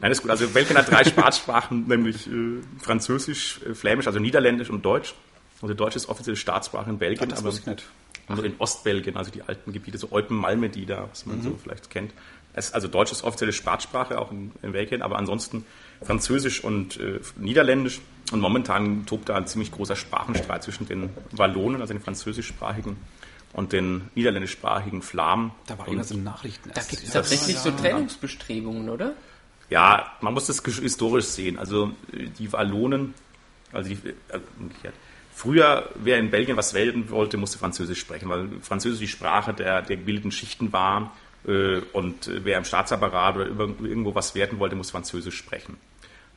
Nein, das ist gut. Also Belgien hat drei Staatssprachen, nämlich äh, Französisch, äh, Flämisch, also Niederländisch und Deutsch. Also Deutsch ist offizielle Staatsprache in Belgien. Ach, das aber ich nicht. Also in Ostbelgien, also die alten Gebiete, so Eupen, Malmedy was man mhm. so vielleicht kennt. Es, also Deutsch ist offizielle Staatssprache, auch in, in Belgien, aber ansonsten Französisch und äh, Niederländisch. Und momentan tobt da ein ziemlich großer Sprachenstreit zwischen den Wallonen, also den französischsprachigen, und den niederländischsprachigen Flamen. Da war irgendwas in Nachrichten. Da gibt es tatsächlich so Trennungsbestrebungen, oder? Ja, man muss das historisch sehen. Also die Wallonen, also die, also umgekehrt. Früher, wer in Belgien was wählen wollte, musste Französisch sprechen, weil Französisch die Sprache der, der gebildeten Schichten war äh, und wer im Staatsapparat oder irgendwo was werden wollte, muss Französisch sprechen.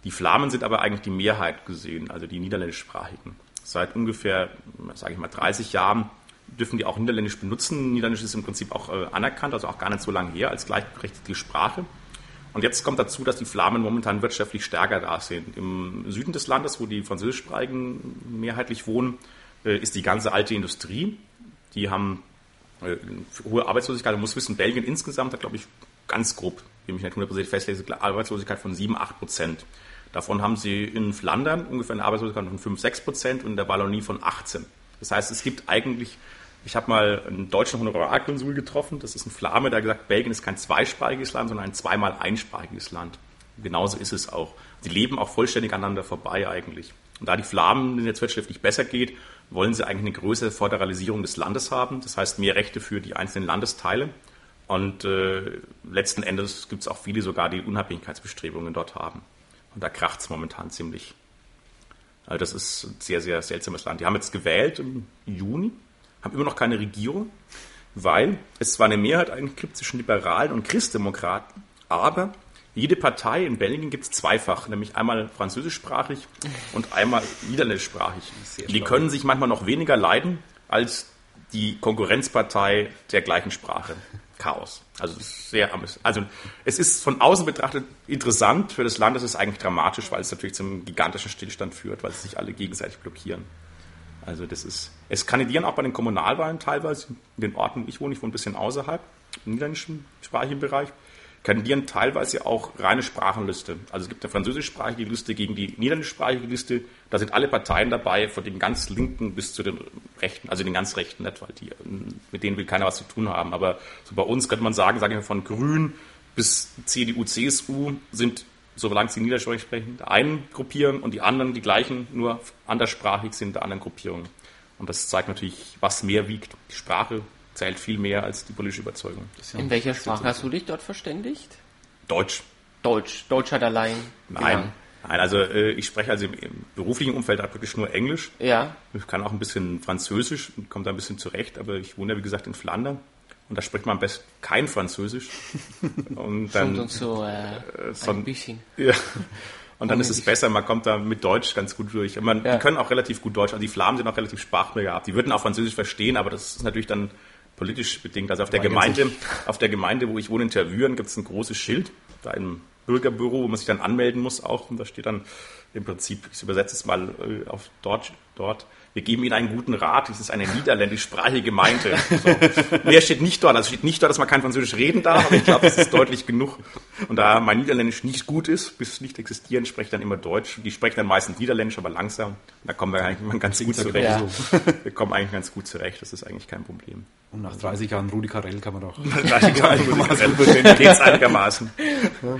Die Flamen sind aber eigentlich die Mehrheit gesehen, also die niederländischsprachigen. Seit ungefähr, sage ich mal, 30 Jahren dürfen die auch Niederländisch benutzen. Niederländisch ist im Prinzip auch äh, anerkannt, also auch gar nicht so lange her als gleichberechtigte Sprache. Und jetzt kommt dazu, dass die Flamen momentan wirtschaftlich stärker da sind. Im Süden des Landes, wo die Französischsprachigen mehrheitlich wohnen, äh, ist die ganze alte Industrie. Die haben äh, hohe Arbeitslosigkeit. Man muss wissen, Belgien insgesamt hat, glaube ich, ganz grob, wie mich nicht hundertprozentig festlege, Arbeitslosigkeit von 7, 8 Prozent. Davon haben sie in Flandern ungefähr eine Arbeitslosigkeit von 5, 6 Prozent und in der Wallonie von 18. Das heißt, es gibt eigentlich, ich habe mal einen deutschen Honorarkonsul getroffen, das ist ein Flame, der hat gesagt, Belgien ist kein zweisprachiges Land, sondern ein zweimal einsprachiges Land. genauso ist es auch. Sie leben auch vollständig aneinander vorbei eigentlich. Und da die Flamen jetzt wirtschaftlich besser geht, wollen sie eigentlich eine größere Föderalisierung des Landes haben, das heißt mehr Rechte für die einzelnen Landesteile. Und äh, letzten Endes gibt es auch viele sogar, die Unabhängigkeitsbestrebungen dort haben. Und da kracht es momentan ziemlich. Also das ist ein sehr, sehr seltsames Land. Die haben jetzt gewählt im Juni, haben immer noch keine Regierung, weil es zwar eine Mehrheit eigentlich gibt zwischen Liberalen und Christdemokraten, aber jede Partei in Belgien gibt es zweifach, nämlich einmal französischsprachig und einmal niederländischsprachig. Die können sich manchmal noch weniger leiden als die Konkurrenzpartei der gleichen Sprache. Chaos. Also es ist sehr also es ist von außen betrachtet interessant für das Land, es ist eigentlich dramatisch, weil es natürlich zum gigantischen Stillstand führt, weil sie sich alle gegenseitig blockieren. Also das ist es kandidieren auch bei den Kommunalwahlen teilweise in den Orten, wo ich wohne, ich wohne ein bisschen außerhalb im niederländischen sprachigen Bereich kandidieren teilweise auch reine Sprachenliste. Also es gibt eine französischsprachige Liste gegen die niederländischsprachige Liste. Da sind alle Parteien dabei, von den ganz linken bis zu den rechten, also den ganz rechten nicht, weil die, mit denen will keiner was zu tun haben. Aber so bei uns könnte man sagen, sage ich mal, von Grün bis CDU, CSU sind, solange sie niedersprachig sprechen, der einen Gruppierung und die anderen, die gleichen, nur anderssprachig sind der anderen Gruppierung. Und das zeigt natürlich, was mehr wiegt. Die Sprache zählt viel mehr als die politische Überzeugung. Ja In welcher Sprache hast du dich dort verständigt? Deutsch. Deutsch. Deutsch hat allein. Nein. Nein, also äh, ich spreche also im, im beruflichen Umfeld wirklich nur Englisch. Ja. Ich kann auch ein bisschen Französisch und komme da ein bisschen zurecht, aber ich wohne ja wie gesagt in Flandern und da spricht man am besten kein Französisch. Und dann und so äh, so ein bisschen. Ja. Und dann ist es besser, man kommt da mit Deutsch ganz gut durch. Man, ja. Die können auch relativ gut Deutsch, also die Flamen sind auch relativ sprachbegabt. Die würden auch Französisch verstehen, aber das ist natürlich dann politisch bedingt. Also auf der Gemeinde, auf der Gemeinde, wo ich wohne in Tervüren, gibt es ein großes Schild, da im Bürgerbüro, wo man sich dann anmelden muss auch. Und da steht dann im Prinzip, ich übersetze es mal äh, auf dort, dort, wir geben Ihnen einen guten Rat, dies ist eine niederländischsprachige Gemeinde. So. Mehr steht nicht dort, also steht nicht dort, dass man kein Französisch reden darf, aber ich glaube, das ist deutlich genug. Und da mein Niederländisch nicht gut ist, bis nicht existieren, spreche ich dann immer Deutsch. Die sprechen dann meistens Niederländisch, aber langsam. Da kommen wir eigentlich ganz gut zurecht. Ja. Wir kommen eigentlich ganz gut zurecht, das ist eigentlich kein Problem. Und nach 30 Jahren Rudi Carell kann man doch. Nach 30 Jahren Rudi Carell geht es einigermaßen. Ja,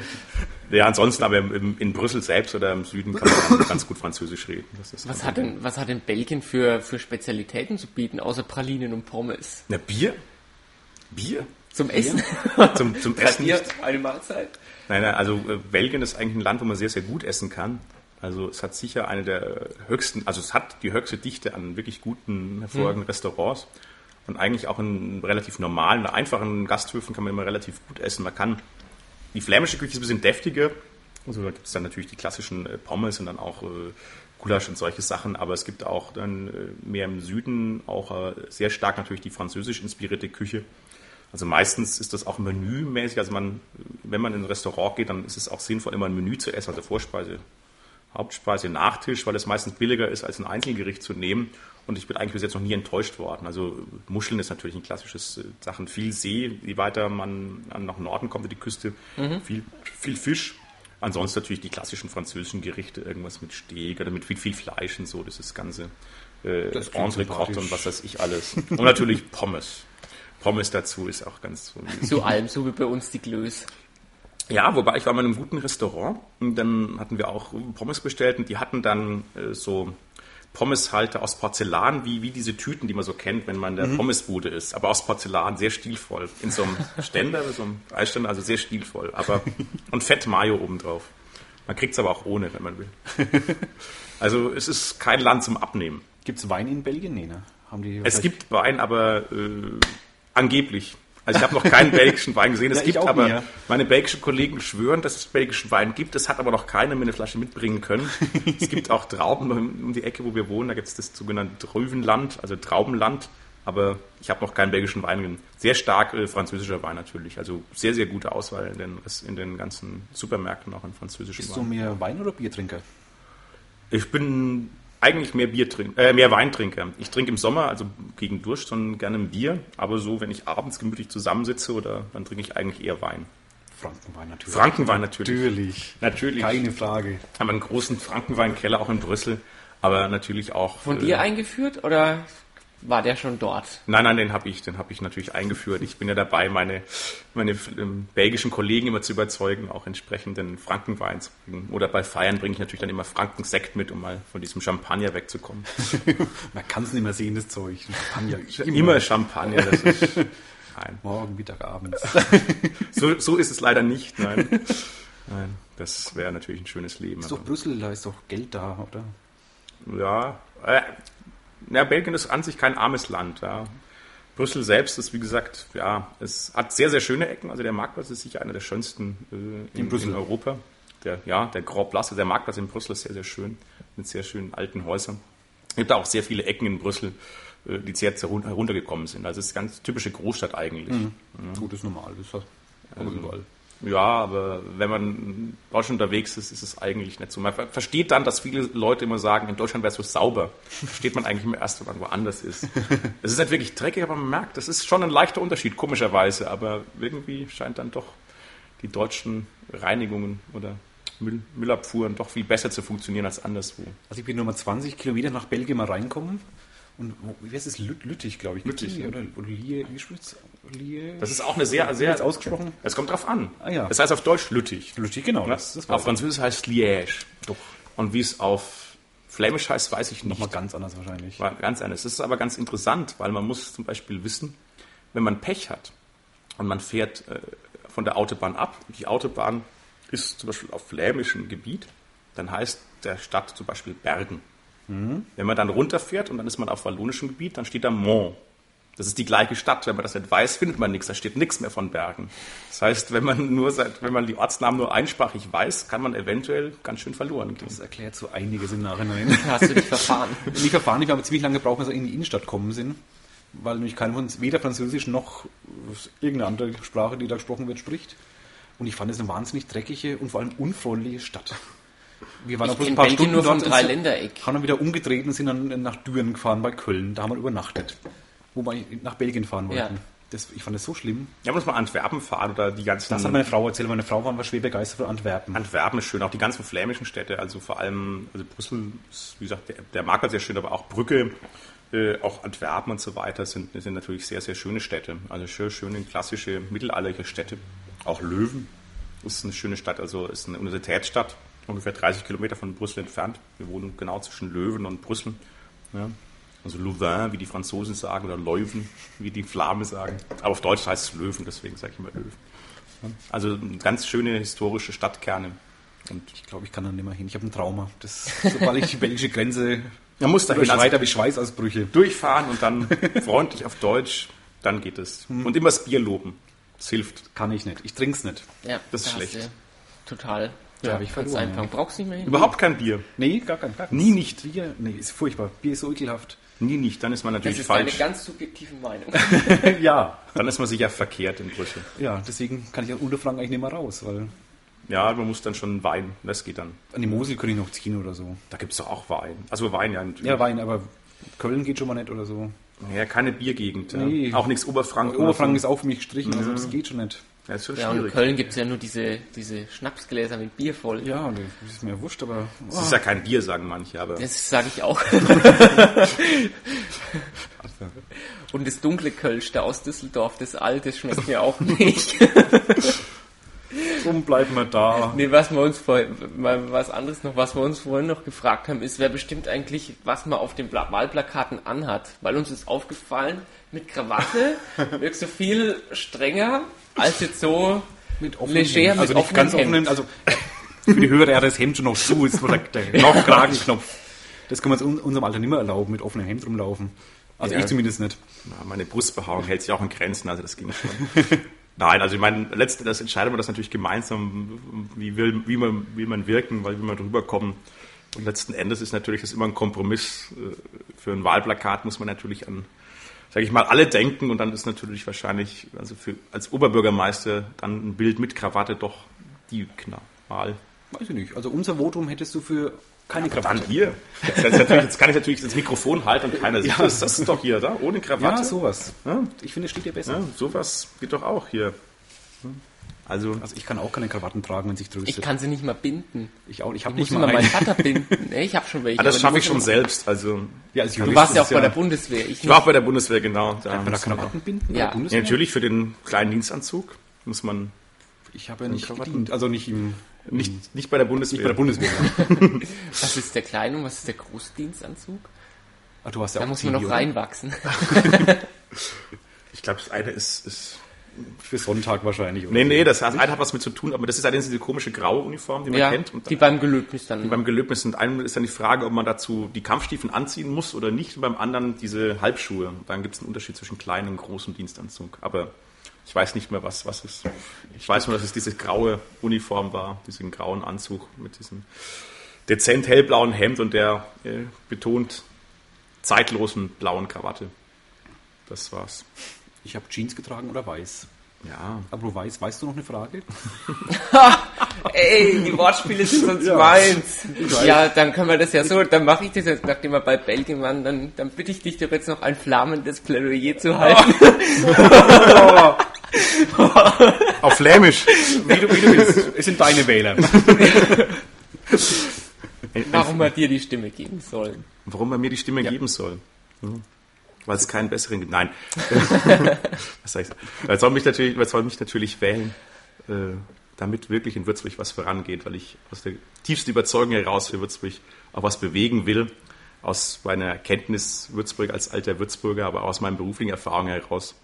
ansonsten aber im, in Brüssel selbst oder im Süden kann man ganz gut Französisch reden. was, hat denn, was hat denn Belgien für, für Spezialitäten zu bieten, außer Pralinen und Pommes? Na, Bier. Bier? Zum Essen? zum, zum Essen nicht. Eine Mahlzeit? Nein, nein, also äh, Belgien ist eigentlich ein Land, wo man sehr, sehr gut essen kann. Also es hat sicher eine der höchsten, also es hat die höchste Dichte an wirklich guten, hervorragenden hm. Restaurants. Und eigentlich auch in relativ normalen, einfachen Gasthöfen kann man immer relativ gut essen. Man kann die flämische Küche ist ein bisschen deftiger. Also da gibt es dann natürlich die klassischen äh, Pommes und dann auch äh, Gulasch und solche Sachen, aber es gibt auch dann äh, mehr im Süden auch sehr stark natürlich die französisch inspirierte Küche. Also meistens ist das auch menümäßig, also man, wenn man in ein Restaurant geht, dann ist es auch sinnvoll, immer ein Menü zu essen, also Vorspeise, Hauptspeise, Nachtisch, weil es meistens billiger ist, als ein Einzelgericht zu nehmen. Und ich bin eigentlich bis jetzt noch nie enttäuscht worden. Also Muscheln ist natürlich ein klassisches äh, Sachen. Viel See, je weiter man nach Norden kommt, die Küste, mhm. viel, viel Fisch. Ansonsten natürlich die klassischen französischen Gerichte, irgendwas mit Steak oder mit viel, viel Fleisch und so, das ist das ganze äh, das Entrecôte und was weiß ich alles. Und natürlich Pommes. Pommes dazu ist auch ganz so. Zu allem, so wie bei uns die Glöß. Ja, wobei ich war mal in einem guten Restaurant und dann hatten wir auch Pommes bestellt und die hatten dann äh, so Pommeshalter aus Porzellan, wie, wie diese Tüten, die man so kennt, wenn man in der mhm. Pommesbude ist. Aber aus Porzellan, sehr stilvoll. In so einem Ständer, so einem Eisständer, also sehr stilvoll. Aber, und Fett Mayo obendrauf. Man kriegt es aber auch ohne, wenn man will. Also es ist kein Land zum Abnehmen. Gibt es Wein in Belgien? Nee, ne? Haben die es gibt Wein, aber äh, angeblich. Also ich habe noch keinen belgischen Wein gesehen. Es ja, gibt aber, mehr. meine belgischen Kollegen schwören, dass es belgischen Wein gibt. Es hat aber noch keiner mir eine Flasche mitbringen können. es gibt auch Trauben um die Ecke, wo wir wohnen. Da gibt es das sogenannte Trövenland, also Traubenland. Aber ich habe noch keinen belgischen Wein gesehen. Sehr stark äh, französischer Wein natürlich. Also sehr, sehr gute Auswahl in den, in den ganzen Supermärkten auch in französischen Bist Wein. Bist du mehr Wein- oder Biertrinker? Ich bin eigentlich mehr Bier trinken, äh, mehr Wein trinke. Ich trinke im Sommer, also gegen Durst, schon gerne ein Bier, aber so, wenn ich abends gemütlich zusammensitze oder dann trinke ich eigentlich eher Wein. Frankenwein natürlich. Frankenwein natürlich. Natürlich. Natürlich. Keine Frage. Haben einen großen Frankenweinkeller auch in Brüssel, aber natürlich auch. Von äh, dir eingeführt oder war der schon dort? Nein, nein, den habe ich, den habe ich natürlich eingeführt. Ich bin ja dabei, meine, meine ähm, belgischen Kollegen immer zu überzeugen, auch entsprechend den Frankenwein zu bringen. Oder bei Feiern bringe ich natürlich dann immer Frankensekt mit, um mal von diesem Champagner wegzukommen. Man kann es nicht mehr sehen, das Zeug. Champagner. Immer, immer Champagner. Das ist, Nein. Morgen, Mittag, abends. So, so ist es leider nicht, nein. Nein, das wäre natürlich ein schönes Leben. ist doch Brüssel, da ist doch Geld da, oder? Ja, äh, ja, Belgien ist an sich kein armes Land. Ja. Brüssel selbst ist, wie gesagt, ja, es hat sehr, sehr schöne Ecken. Also der Marktplatz ist sicher einer der schönsten äh, in, Brüssel. in Europa. Der, ja, der Place, der Marktplatz in Brüssel ist sehr, sehr schön, mit sehr schönen alten Häusern. Es gibt auch sehr viele Ecken in Brüssel, äh, die sehr herun- heruntergekommen sind. Also es ist eine ganz typische Großstadt eigentlich. Gut, ist normal, das ist halt aber überall. Ja, aber wenn man in Deutschland unterwegs ist, ist es eigentlich nicht so. Man ver- versteht dann, dass viele Leute immer sagen, in Deutschland wäre es so sauber. Versteht man eigentlich immer erst, wenn man woanders ist. Es ist nicht wirklich dreckig, aber man merkt, das ist schon ein leichter Unterschied, komischerweise. Aber irgendwie scheint dann doch die deutschen Reinigungen oder Müll, Müllabfuhren doch viel besser zu funktionieren als anderswo. Also ich bin nochmal 20 Kilometer nach Belgien mal reinkommen. Und wie heißt es? Lüt, Lüttich, glaube ich. Lüttich, Lüttich, oder, oder Lie, wie spricht's? Lie? Das ist auch eine sehr, Jetzt sehr... ausgesprochen? Es kommt drauf an. Ah, ja. Das heißt auf Deutsch Lüttich. Lüttich, genau. Das, das auf Französisch heißt Liège. Doch. Und wie es auf Flämisch heißt, weiß ich nicht. Nochmal ganz anders wahrscheinlich. War ganz anders. Das ist aber ganz interessant, weil man muss zum Beispiel wissen, wenn man Pech hat und man fährt äh, von der Autobahn ab, die Autobahn ist zum Beispiel auf flämischem Gebiet, dann heißt der Stadt zum Beispiel Bergen. Wenn man dann runterfährt und dann ist man auf wallonischem Gebiet, dann steht da Mont. Das ist die gleiche Stadt. Wenn man das nicht weiß, findet man nichts. Da steht nichts mehr von Bergen. Das heißt, wenn man nur seit, wenn man die Ortsnamen nur einsprachig weiß, kann man eventuell ganz schön verloren gehen. Das erklärt so einiges im Nachhinein. Hast du dich verfahren? Nicht verfahren, ich habe ziemlich lange gebraucht, bis wir in die Innenstadt kommen sind. Weil nämlich kein von uns weder Französisch noch irgendeine andere Sprache, die da gesprochen wird, spricht. Und ich fand es eine wahnsinnig dreckige und vor allem unfreundliche Stadt. Wir waren Ich auch bloß kenn ein paar Belgien Stunden nur vom dort Dreiländereck. haben dann wieder umgedreht und sind dann nach Düren gefahren bei Köln. Da haben wir übernachtet. Wo wir nach Belgien fahren wollten. Ja. Das, ich fand das so schlimm. Ja, muss man Antwerpen fahren oder die ganzen. Das hat meine Frau erzählt. Meine Frau war schwer begeistert von Antwerpen. Antwerpen ist schön, auch die ganzen flämischen Städte, also vor allem, also Brüssel ist, wie gesagt, der, der Marktplatz sehr schön, aber auch Brücke, äh, auch Antwerpen und so weiter sind, sind natürlich sehr, sehr schöne Städte. Also schön, schöne klassische mittelalterliche Städte. Auch Löwen ist eine schöne Stadt, also ist eine Universitätsstadt, ungefähr 30 Kilometer von Brüssel entfernt. Wir wohnen genau zwischen Löwen und Brüssel. Ja. Also Louvain, wie die Franzosen sagen, oder Leuven, wie die Flamen sagen. Aber auf Deutsch heißt es Löwen, deswegen sage ich immer Löwen. Also ganz schöne historische Stadtkerne. Und Ich glaube, ich kann da nicht mehr hin. Ich habe ein Trauma. Das, sobald ich die belgische Grenze man muss dahin also habe ich Schweißausbrüche. durchfahren und dann freundlich auf Deutsch, dann geht es. Und immer das Bier loben. Das hilft. Kann ich nicht. Ich trink's nicht. Ja, Das ist schlecht. Total. Da habe ich verloren. einpacken. Brauchst nicht mehr hin. Überhaupt kein Bier. Nee, gar kein. Gar kein. Nie nicht. Bier, nee, ist furchtbar. Bier ist so ekelhaft. Nie nicht. Dann ist man Das natürlich ist deine falsch. ganz subjektive Meinung. ja. Dann ist man sicher verkehrt in Brüssel. Ja, deswegen kann ich aus Unterfranken eigentlich nicht mehr raus, weil Ja, man muss dann schon Wein. Das geht dann. an die Mosel könnte ich noch ziehen oder so. Da gibt es doch auch Wein. Also Wein ja natürlich. Ja, Wein, aber Köln geht schon mal nicht oder so. Ja, keine Biergegend. Ja. Nee. Auch nichts Oberfranken. Oberfranken ist auch für mich gestrichen, also das geht schon nicht. Ja, ist schon Ja, und in schwierig. Köln gibt es ja nur diese, diese Schnapsgläser mit Bier voll. Ja, das ist mir wurscht, aber Das ist ja kein Bier, sagen manche, aber Das sage ich auch. Und das dunkle Kölsch da aus Düsseldorf, das alte, schmeckt mir auch nicht. drum bleiben wir da. nee, was wir uns vorhin, mal was anderes noch, was wir uns vorhin noch gefragt haben, ist, wer bestimmt eigentlich, was man auf den Pla Wahlplakaten anhat. Weil uns ist aufgefallen, mit Krawatte wirkst du viel strenger als jetzt so Mit leger mit also nicht offenem ganz Hemd. offenen, also für die Hörer, er das Hemd schon noch zu, ist so der, der noch Kragenknopf. Das können wir uns in unserem Alter nicht mehr erlauben, mit offenem Hemd rumlaufen. Also Ja. ich zumindest nicht. Ja, meine Brustbehaarung hält sich auch in Grenzen, also das ging schon. Nein, also ich meine, letzten das entscheidet man das natürlich gemeinsam, wie will, wie man, will man wirken, weil wie man drüber kommen. Und letzten Endes ist natürlich das immer ein Kompromiss. Äh, Für ein Wahlplakat muss man natürlich an, sage ich mal, alle denken und dann ist natürlich wahrscheinlich, also für, als Oberbürgermeister dann ein Bild mit Krawatte doch die Wahl. Weiß ich nicht. Also unser Votum hättest du für keine Dann Krawatte. hier. Jetzt, kann ich natürlich, jetzt kann ich natürlich das Mikrofon halten und keiner sieht das. Das ist doch hier, da, ohne Krawatte. Ja, sowas. Ja, Ich finde, es steht dir besser. Ja, sowas geht doch auch hier. Also, Also ich kann auch keine Krawatten tragen, wenn sich tröstet. Ich kann sie nicht mal binden. ich auch. Ich habe Ich muss nicht immer mal meinen einen. Vater binden. Ich habe schon welche. ah, das schaffe ich schon selbst. Also, Ja, als Du warst ja auch bei der Bundeswehr. Ich ich war auch bei der Bundeswehr, genau. Da Kann man da Krawatten binden? Ja. Bei der Bundeswehr? ja, natürlich für den kleinen Dienstanzug muss man Ich habe ja nicht Krawatten? gedient. Also nicht im nicht, nicht bei der Bundeswehr. nicht bei der Bundeswehr. Was ist der Kleine und was ist der Großdienstanzug? Ah, du hast ja Da auch muss man noch reinwachsen. Ich glaube, das eine ist, ist Für Sonntag wahrscheinlich. oder Nee, nee, das eine hat was mit zu tun, aber das ist allerdings diese komische graue Uniform, die man Ja, kennt. Und die beim Gelöbnis dann. beim Gelöbnis sind einem ist dann die Frage, ob man dazu die Kampfstiefeln anziehen muss oder nicht, und beim anderen diese Halbschuhe. Dann gibt es einen Unterschied zwischen kleinem und großem Dienstanzug. Aber ich weiß nicht mehr, was, was ist. Ich weiß nur, dass es diese graue Uniform war, diesen grauen Anzug mit diesem dezent hellblauen Hemd und der äh, betont zeitlosen blauen Krawatte. Das war's. Ich habe Jeans getragen oder weiß. Ja, Aber weiß, weißt du noch eine Frage? Ey, die Wortspiele sind sonst meins. Ja, dann können wir das ja so, dann mache ich das jetzt, nachdem wir bei Belgien waren, dann, dann bitte ich dich doch jetzt noch ein flammendes Plädoyer zu halten. auf Flämisch. Wie du, wie du willst. Es sind deine Wähler. Warum wir dir die Stimme geben sollen. Warum er mir die Stimme geben soll. Hm. Weil es keinen besseren gibt. Nein. was heißt? Er soll mich natürlich, er soll mich natürlich wählen, äh, damit wirklich in Würzburg was vorangeht, weil ich aus der tiefsten Überzeugung heraus für Würzburg auch was bewegen will. Aus meiner Erkenntnis Würzburg als alter Würzburger, aber auch aus meinen beruflichen Erfahrungen heraus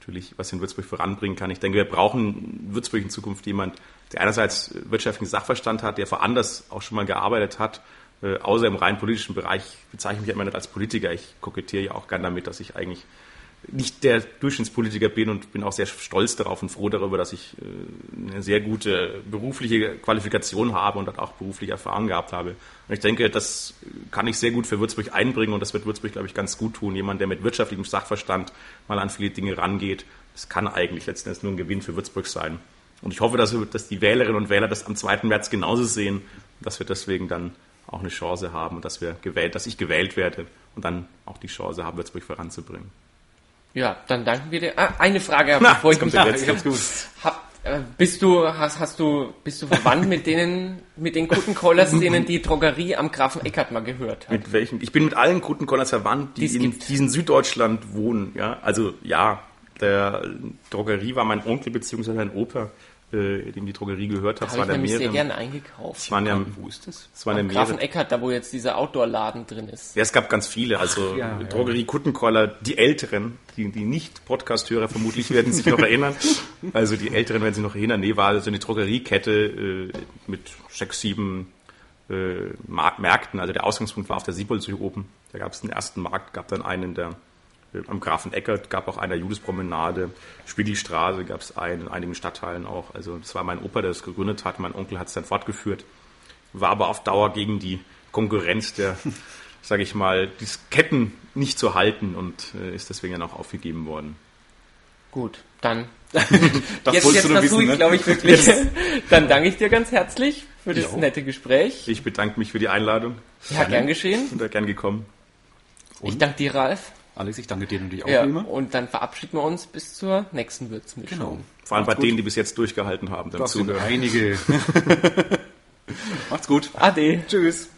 natürlich was in Würzburg voranbringen kann. Ich denke, wir brauchen in Würzburg in Zukunft jemand, der einerseits wirtschaftlichen Sachverstand hat, der woanders auch schon mal gearbeitet hat, äh, außer im rein politischen Bereich bezeichne ich mich immer nicht als Politiker. Ich kokettiere ja auch gern damit, dass ich eigentlich nicht der Durchschnittspolitiker bin und bin auch sehr stolz darauf und froh darüber, dass ich äh, eine sehr gute berufliche Qualifikation habe und auch berufliche Erfahrung gehabt habe. Und ich denke, das kann ich sehr gut für Würzburg einbringen und das wird Würzburg, glaube ich, ganz gut tun. Jemand, der mit wirtschaftlichem Sachverstand mal an viele Dinge rangeht, das kann eigentlich letztendlich nur ein Gewinn für Würzburg sein. Und ich hoffe, dass, wir, dass die Wählerinnen und Wähler das am 2. März genauso sehen, dass wir deswegen dann auch eine Chance haben und dass wir gewählt, dass ich gewählt werde und dann auch die Chance habe, Würzburg voranzubringen. Ja, dann danken wir dir. Ah, eine Frage, Na, bevor ich mich letzte. Ich hab's gut. hab, äh, bist du, hast, hast du, bist du verwandt mit denen, mit den Kuttenkollers, denen die Drogerie am Grafen Eckert mal gehört hat? Mit welchen? Ich bin mit allen Kuttenkollers verwandt, die Die's in gibt. diesem Süddeutschland wohnen. Ja, also ja, der Drogerie war mein Onkel beziehungsweise ein Opa, äh, dem die Drogerie gehört hat. Es Habe ich waren ja nämlich sehr mehrere. gern eingekauft. Es waren ja, Wo ist das? es waren ja Grafen. Eckert, da wo jetzt dieser Outdoor-Laden drin ist. Ja, es gab ganz viele. Also ja, ja. Drogerie Kuttenkoller, die Älteren, die, die nicht Podcast-Hörer vermutlich werden sich noch erinnern. Also die Älteren werden sich noch erinnern. Nee, war also eine Drogeriekette äh, mit sechs, sieben äh, Märkten. Also der Ausgangspunkt war auf der Siebelzug oben. Da gab es den ersten Markt, gab dann einen in der am Grafen Eckert, gab auch einen der Judespromenade, Spiegelstraße gab es einen, in einigen Stadtteilen auch. Also das war mein Opa, der das gegründet hat. Mein Onkel hat es dann fortgeführt war aber auf Dauer gegen die Konkurrenz der, sage ich mal, die Ketten nicht zu halten und äh, ist deswegen dann auch aufgegeben worden. Gut, dann. Das jetzt jetzt versuche ich, ne? glaube ich, wirklich. dann danke ich dir ganz herzlich für das Jo. nette Gespräch. Ich bedanke mich für die Einladung Ja, gern geschehen. und da gern gekommen. Ich danke dir, Ralf. Alex, ich danke dir natürlich auch Ja, immer. und dann verabschieden wir uns bis zur nächsten Würzmischung. Genau. Vor allem bei gut. denen, die bis jetzt durchgehalten haben. Dem Das sind einige. Macht's gut. Ade. Tschüss.